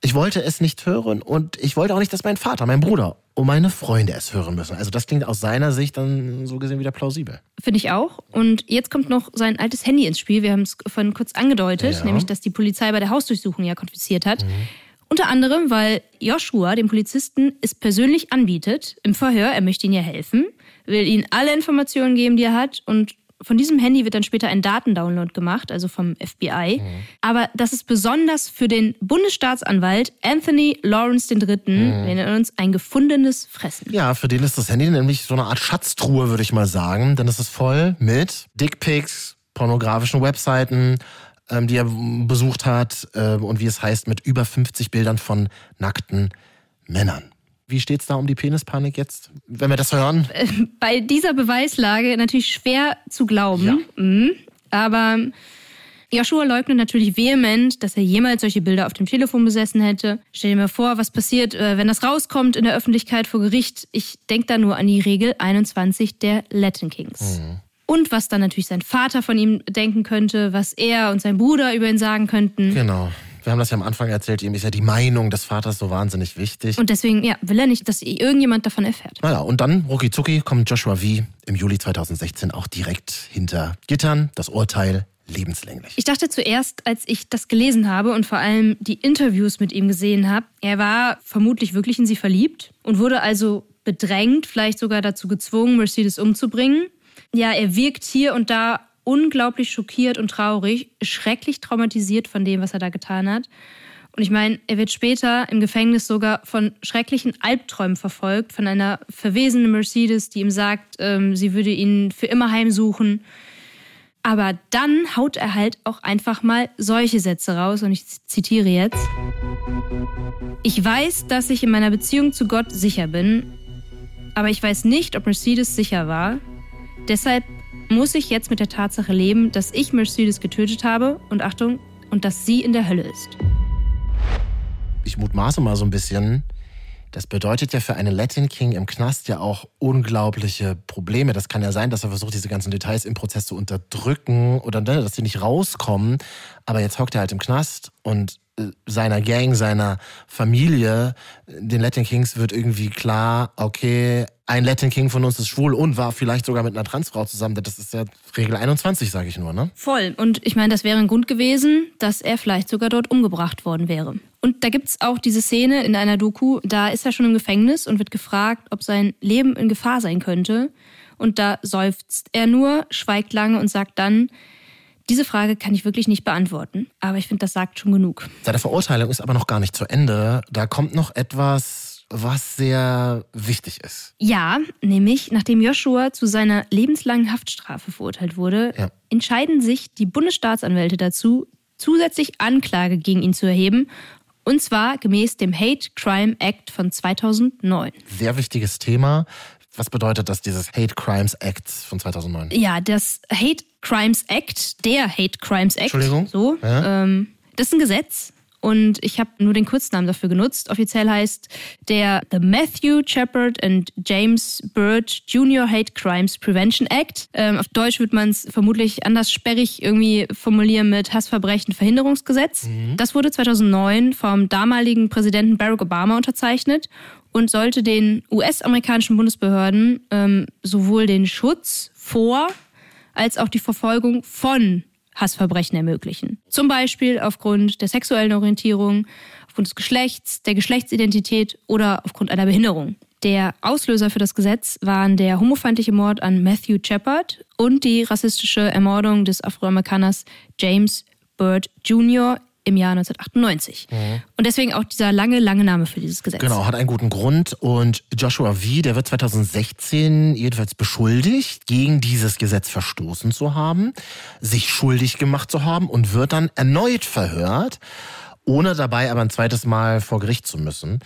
Ich wollte es nicht hören und ich wollte auch nicht, dass mein Vater, mein Bruder und meine Freunde es hören müssen. Also das klingt aus seiner Sicht dann so gesehen wieder plausibel. Finde ich auch. Und jetzt kommt noch sein altes Handy ins Spiel. Wir haben es vorhin kurz angedeutet, ja. nämlich dass die Polizei bei der Hausdurchsuchung ja konfisziert hat. Mhm. Unter anderem, weil Joshua dem Polizisten es persönlich anbietet im Verhör, er möchte ihnen ja helfen, will ihnen alle Informationen geben, die er hat und von diesem Handy wird dann später ein Datendownload gemacht, also vom FBI. Mhm. Aber das ist besonders für den Bundesstaatsanwalt Anthony Lawrence III., mhm. wir erinnern uns, ein gefundenes Fressen. Ja, für den ist das Handy nämlich so eine Art Schatztruhe, würde ich mal sagen. Denn es ist voll mit Dickpics, pornografischen Webseiten, ähm, die er besucht hat äh, und wie es heißt, mit über 50 Bildern von nackten Männern. Wie steht es da um die Penispanik jetzt, wenn wir das hören? Äh, bei dieser Beweislage natürlich schwer zu glauben. Ja. Mhm. Aber Joshua leugnet natürlich vehement, dass er jemals solche Bilder auf dem Telefon besessen hätte. Stell dir mal vor, was passiert, äh, wenn das rauskommt in der Öffentlichkeit vor Gericht. Ich denke da nur an die Regel 21 der Latin Kings. Mhm. Und was dann natürlich sein Vater von ihm denken könnte, was er und sein Bruder über ihn sagen könnten. Genau. Wir haben das ja am Anfang erzählt, ihm ist ja die Meinung des Vaters so wahnsinnig wichtig. Und deswegen ja, will er nicht, dass irgendjemand davon erfährt. Naja, und dann, rucki zucki, kommt Joshua V. im Juli 2016 auch direkt hinter Gittern. Das Urteil lebenslänglich. Ich dachte zuerst, als ich das gelesen habe und vor allem die Interviews mit ihm gesehen habe, er war vermutlich wirklich in sie verliebt und wurde also bedrängt, vielleicht sogar dazu gezwungen, Mercedes umzubringen. Ja, er wirkt hier und da unglaublich schockiert und traurig, schrecklich traumatisiert von dem, was er da getan hat. Und ich meine, er wird später im Gefängnis sogar von schrecklichen Albträumen verfolgt, von einer verwesenen Mercedes, die ihm sagt, ähm, sie würde ihn für immer heimsuchen. Aber dann haut er halt auch einfach mal solche Sätze raus und ich zitiere jetzt. Ich weiß, dass ich in meiner Beziehung zu Gott sicher bin, aber ich weiß nicht, ob Mercedes sicher war. Deshalb muss ich jetzt mit der Tatsache leben, dass ich Mercedes getötet habe und Achtung, und dass sie in der Hölle ist. Ich mutmaße mal so ein bisschen. Das bedeutet ja für einen Latin King im Knast ja auch unglaubliche Probleme. Das kann ja sein, dass er versucht, diese ganzen Details im Prozess zu unterdrücken oder ne, dass sie nicht rauskommen. Aber jetzt hockt er halt im Knast und seiner Gang, seiner Familie, den Latin Kings wird irgendwie klar, okay, ein Latin King von uns ist schwul und war vielleicht sogar mit einer Transfrau zusammen. Das ist ja Regel 21, sage ich nur, ne? Voll. Und ich meine, das wäre ein Grund gewesen, dass er vielleicht sogar dort umgebracht worden wäre. Und da gibt's auch diese Szene in einer Doku, da ist er schon im Gefängnis und wird gefragt, ob sein Leben in Gefahr sein könnte. Und da seufzt er nur, schweigt lange und sagt dann, diese Frage kann ich wirklich nicht beantworten, aber ich finde, das sagt schon genug. Seine Verurteilung ist aber noch gar nicht zu Ende. Da kommt noch etwas was sehr wichtig ist. Ja, nämlich nachdem Joshua zu seiner lebenslangen Haftstrafe verurteilt wurde, ja. entscheiden sich die Bundesstaatsanwälte dazu, zusätzlich Anklage gegen ihn zu erheben. Und zwar gemäß dem Hate Crime Act von 2009. Sehr wichtiges Thema. Was bedeutet das, dieses Hate Crimes Act von 2009? Ja, das Hate Crimes Act, der Hate Crimes Act. Entschuldigung? So, Ja. ähm, das ist ein Gesetz. Und ich habe nur den Kurznamen dafür genutzt. Offiziell heißt der The Matthew Shepard and James Bird Jr. Hate Crimes Prevention Act. Ähm, auf Deutsch wird man es vermutlich anders sperrig irgendwie formulieren mit Hassverbrechen Verhinderungsgesetz. Das wurde 2009 vom damaligen Präsidenten Barack Obama unterzeichnet und sollte den US-amerikanischen Bundesbehörden ähm, sowohl den Schutz vor als auch die Verfolgung von Hassverbrechen ermöglichen. Zum Beispiel aufgrund der sexuellen Orientierung, aufgrund des Geschlechts, der Geschlechtsidentität oder aufgrund einer Behinderung. Der Auslöser für das Gesetz waren der homofeindliche Mord an Matthew Shepard und die rassistische Ermordung des Afroamerikaners James Bird Jr. im Jahr 1998. Und deswegen auch dieser lange, lange Name für dieses Gesetz. Genau, hat einen guten Grund. Und Joshua V., der wird 2016 jedenfalls beschuldigt, gegen dieses Gesetz verstoßen zu haben, sich schuldig gemacht zu haben und wird dann erneut verhört, ohne dabei aber ein zweites Mal vor Gericht zu müssen.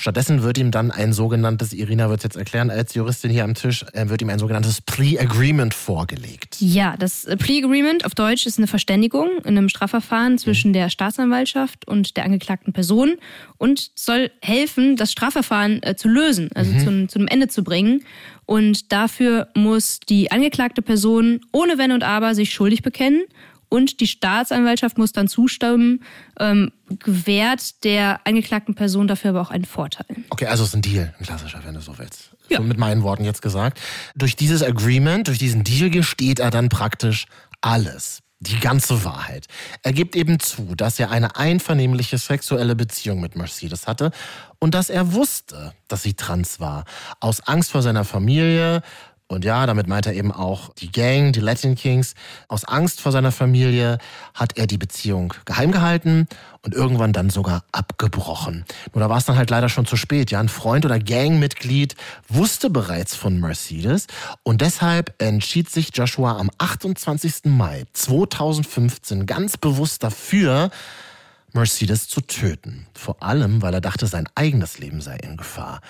Stattdessen wird ihm dann ein sogenanntes, Irina wird es jetzt erklären als Juristin hier am Tisch, wird ihm ein sogenanntes Plea Agreement vorgelegt. Ja, das äh, Plea Agreement auf Deutsch ist eine Verständigung in einem Strafverfahren zwischen der Staatsanwaltschaft und der angeklagten Person und soll helfen, das Strafverfahren äh, zu lösen, also zu, zu einem Ende zu bringen. Und dafür muss die angeklagte Person ohne Wenn und Aber sich schuldig bekennen und die Staatsanwaltschaft muss dann zustimmen, ähm, gewährt der angeklagten Person dafür aber auch einen Vorteil. Okay, also es ist ein Deal, ein klassischer, wenn du so willst. Ja. So mit meinen Worten jetzt gesagt. Durch dieses Agreement, durch diesen Deal gesteht er dann praktisch alles. Die ganze Wahrheit. Er gibt eben zu, dass er eine einvernehmliche sexuelle Beziehung mit Mercedes hatte und dass er wusste, dass sie trans war. Aus Angst vor seiner Familie, und ja, damit meint er eben auch die Gang, die Latin Kings. Aus Angst vor seiner Familie hat er die Beziehung geheim gehalten und irgendwann dann sogar abgebrochen. Nur da war es dann halt leider schon zu spät. Ja, ein Freund oder Gangmitglied wusste bereits von Mercedes und deshalb entschied sich Joshua am 28. Mai 2015 ganz bewusst dafür, Mercedes zu töten. Vor allem, weil er dachte, sein eigenes Leben sei in Gefahr.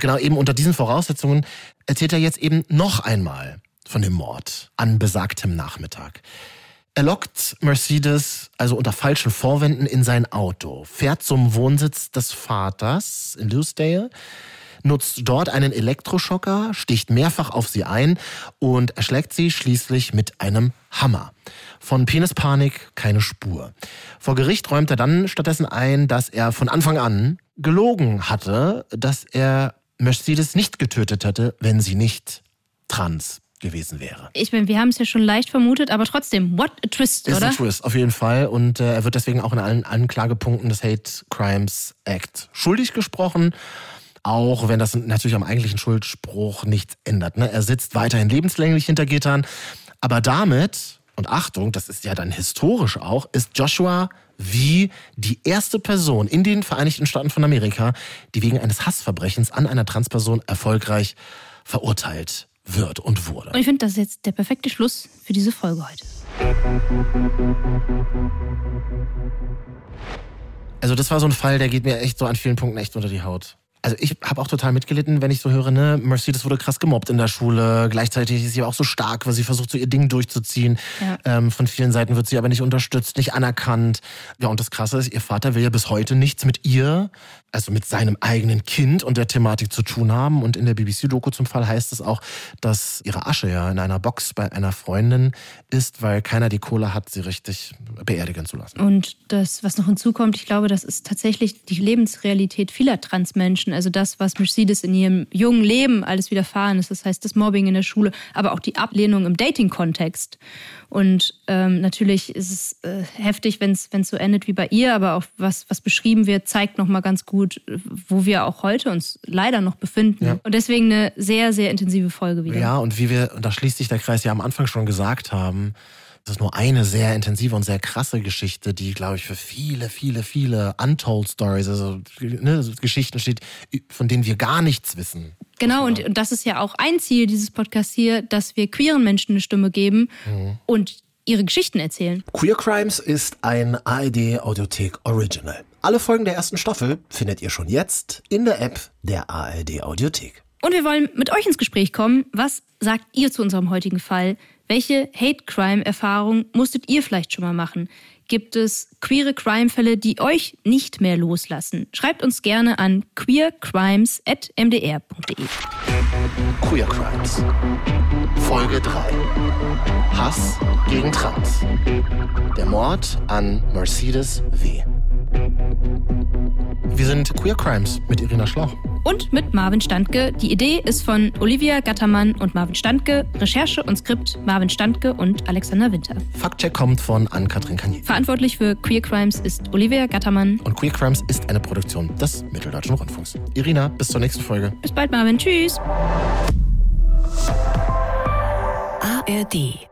Genau eben unter diesen Voraussetzungen erzählt er jetzt eben noch einmal von dem Mord an besagtem Nachmittag. Er lockt Mercedes also unter falschen Vorwänden in sein Auto, fährt zum Wohnsitz des Vaters in Lewsdale, nutzt dort einen Elektroschocker, sticht mehrfach auf sie ein und erschlägt sie schließlich mit einem Hammer. Von Penispanik keine Spur. Vor Gericht räumt er dann stattdessen ein, dass er von Anfang an gelogen hatte, dass er Mercedes nicht getötet hätte, wenn sie nicht trans gewesen wäre. Ich meine, wir haben es ja schon leicht vermutet, aber trotzdem, what a twist, Ist oder? ein Twist, auf jeden Fall. Und äh, er wird deswegen auch in allen Anklagepunkten des Hate Crimes Act schuldig gesprochen. Auch wenn das natürlich am eigentlichen Schuldspruch nichts ändert. Ne? Er sitzt weiterhin lebenslänglich hinter Gittern. Aber damit, und Achtung, das ist ja dann historisch auch, ist Joshua wie die erste Person in den Vereinigten Staaten von Amerika, die wegen eines Hassverbrechens an einer Transperson erfolgreich verurteilt wird und wurde. Und ich finde, das ist jetzt der perfekte Schluss für diese Folge heute. Also das war so ein Fall, der geht mir echt so an vielen Punkten echt unter die Haut. Also ich habe auch total mitgelitten, wenn ich so höre, ne, Mercedes wurde krass gemobbt in der Schule. Gleichzeitig ist sie aber auch so stark, weil sie versucht, so ihr Ding durchzuziehen. Ja. Ähm, von vielen Seiten wird sie aber nicht unterstützt, nicht anerkannt. Ja, und das Krasse ist, ihr Vater will ja bis heute nichts mit ihr, also mit seinem eigenen Kind und der Thematik zu tun haben. Und in der BBC-Doku zum Fall heißt es auch, dass ihre Asche ja in einer Box bei einer Freundin ist, weil keiner die Kohle hat, sie richtig beerdigen zu lassen. Und das, was noch hinzukommt, ich glaube, das ist tatsächlich die Lebensrealität vieler Transmenschen. Also das, was Mercedes in ihrem jungen Leben alles widerfahren ist. Das heißt, das Mobbing in der Schule, aber auch die Ablehnung im Dating-Kontext. Und ähm, natürlich ist es äh, heftig, wenn es so endet wie bei ihr, aber auch was, was beschrieben wird, zeigt nochmal ganz gut, wo wir auch heute uns leider noch befinden. Ja. Und deswegen eine sehr, sehr intensive Folge wieder. Ja, und wie wir, und da schließt sich der Kreis ja am Anfang schon gesagt haben, das ist nur eine sehr intensive und sehr krasse Geschichte, die, glaube ich, für viele, viele, viele Untold Stories, also ne, Geschichten steht, von denen wir gar nichts wissen. Genau, und, und das ist ja auch ein Ziel dieses Podcasts hier, dass wir queeren Menschen eine Stimme geben und ihre Geschichten erzählen. Queer Crimes ist ein ARD Audiothek Original. Alle Folgen der ersten Staffel findet ihr schon jetzt in der App der ARD Audiothek. Und wir wollen mit euch ins Gespräch kommen. Was sagt ihr zu unserem heutigen Fall? Welche Hate-Crime-Erfahrung musstet ihr vielleicht schon mal machen? Gibt es queere Crime-Fälle, die euch nicht mehr loslassen? Schreibt uns gerne an queercrimes.mdr.de. Queer Crimes. Folge 3. Hass gegen Trans. Der Mord an Mercedes W. Wir sind Queer Crimes mit Irina Schlauch. Und mit Marvin Standke. Die Idee ist von Olivia Gattermann und Marvin Standke. Recherche und Skript Marvin Standke und Alexander Winter. Faktcheck kommt von Ann-Kathrin Kanier. Verantwortlich für Queer Crimes ist Olivia Gattermann. Und Queer Crimes ist eine Produktion des Mitteldeutschen Rundfunks. Irina, bis zur nächsten Folge. Bis bald, Marvin. Tschüss. ARD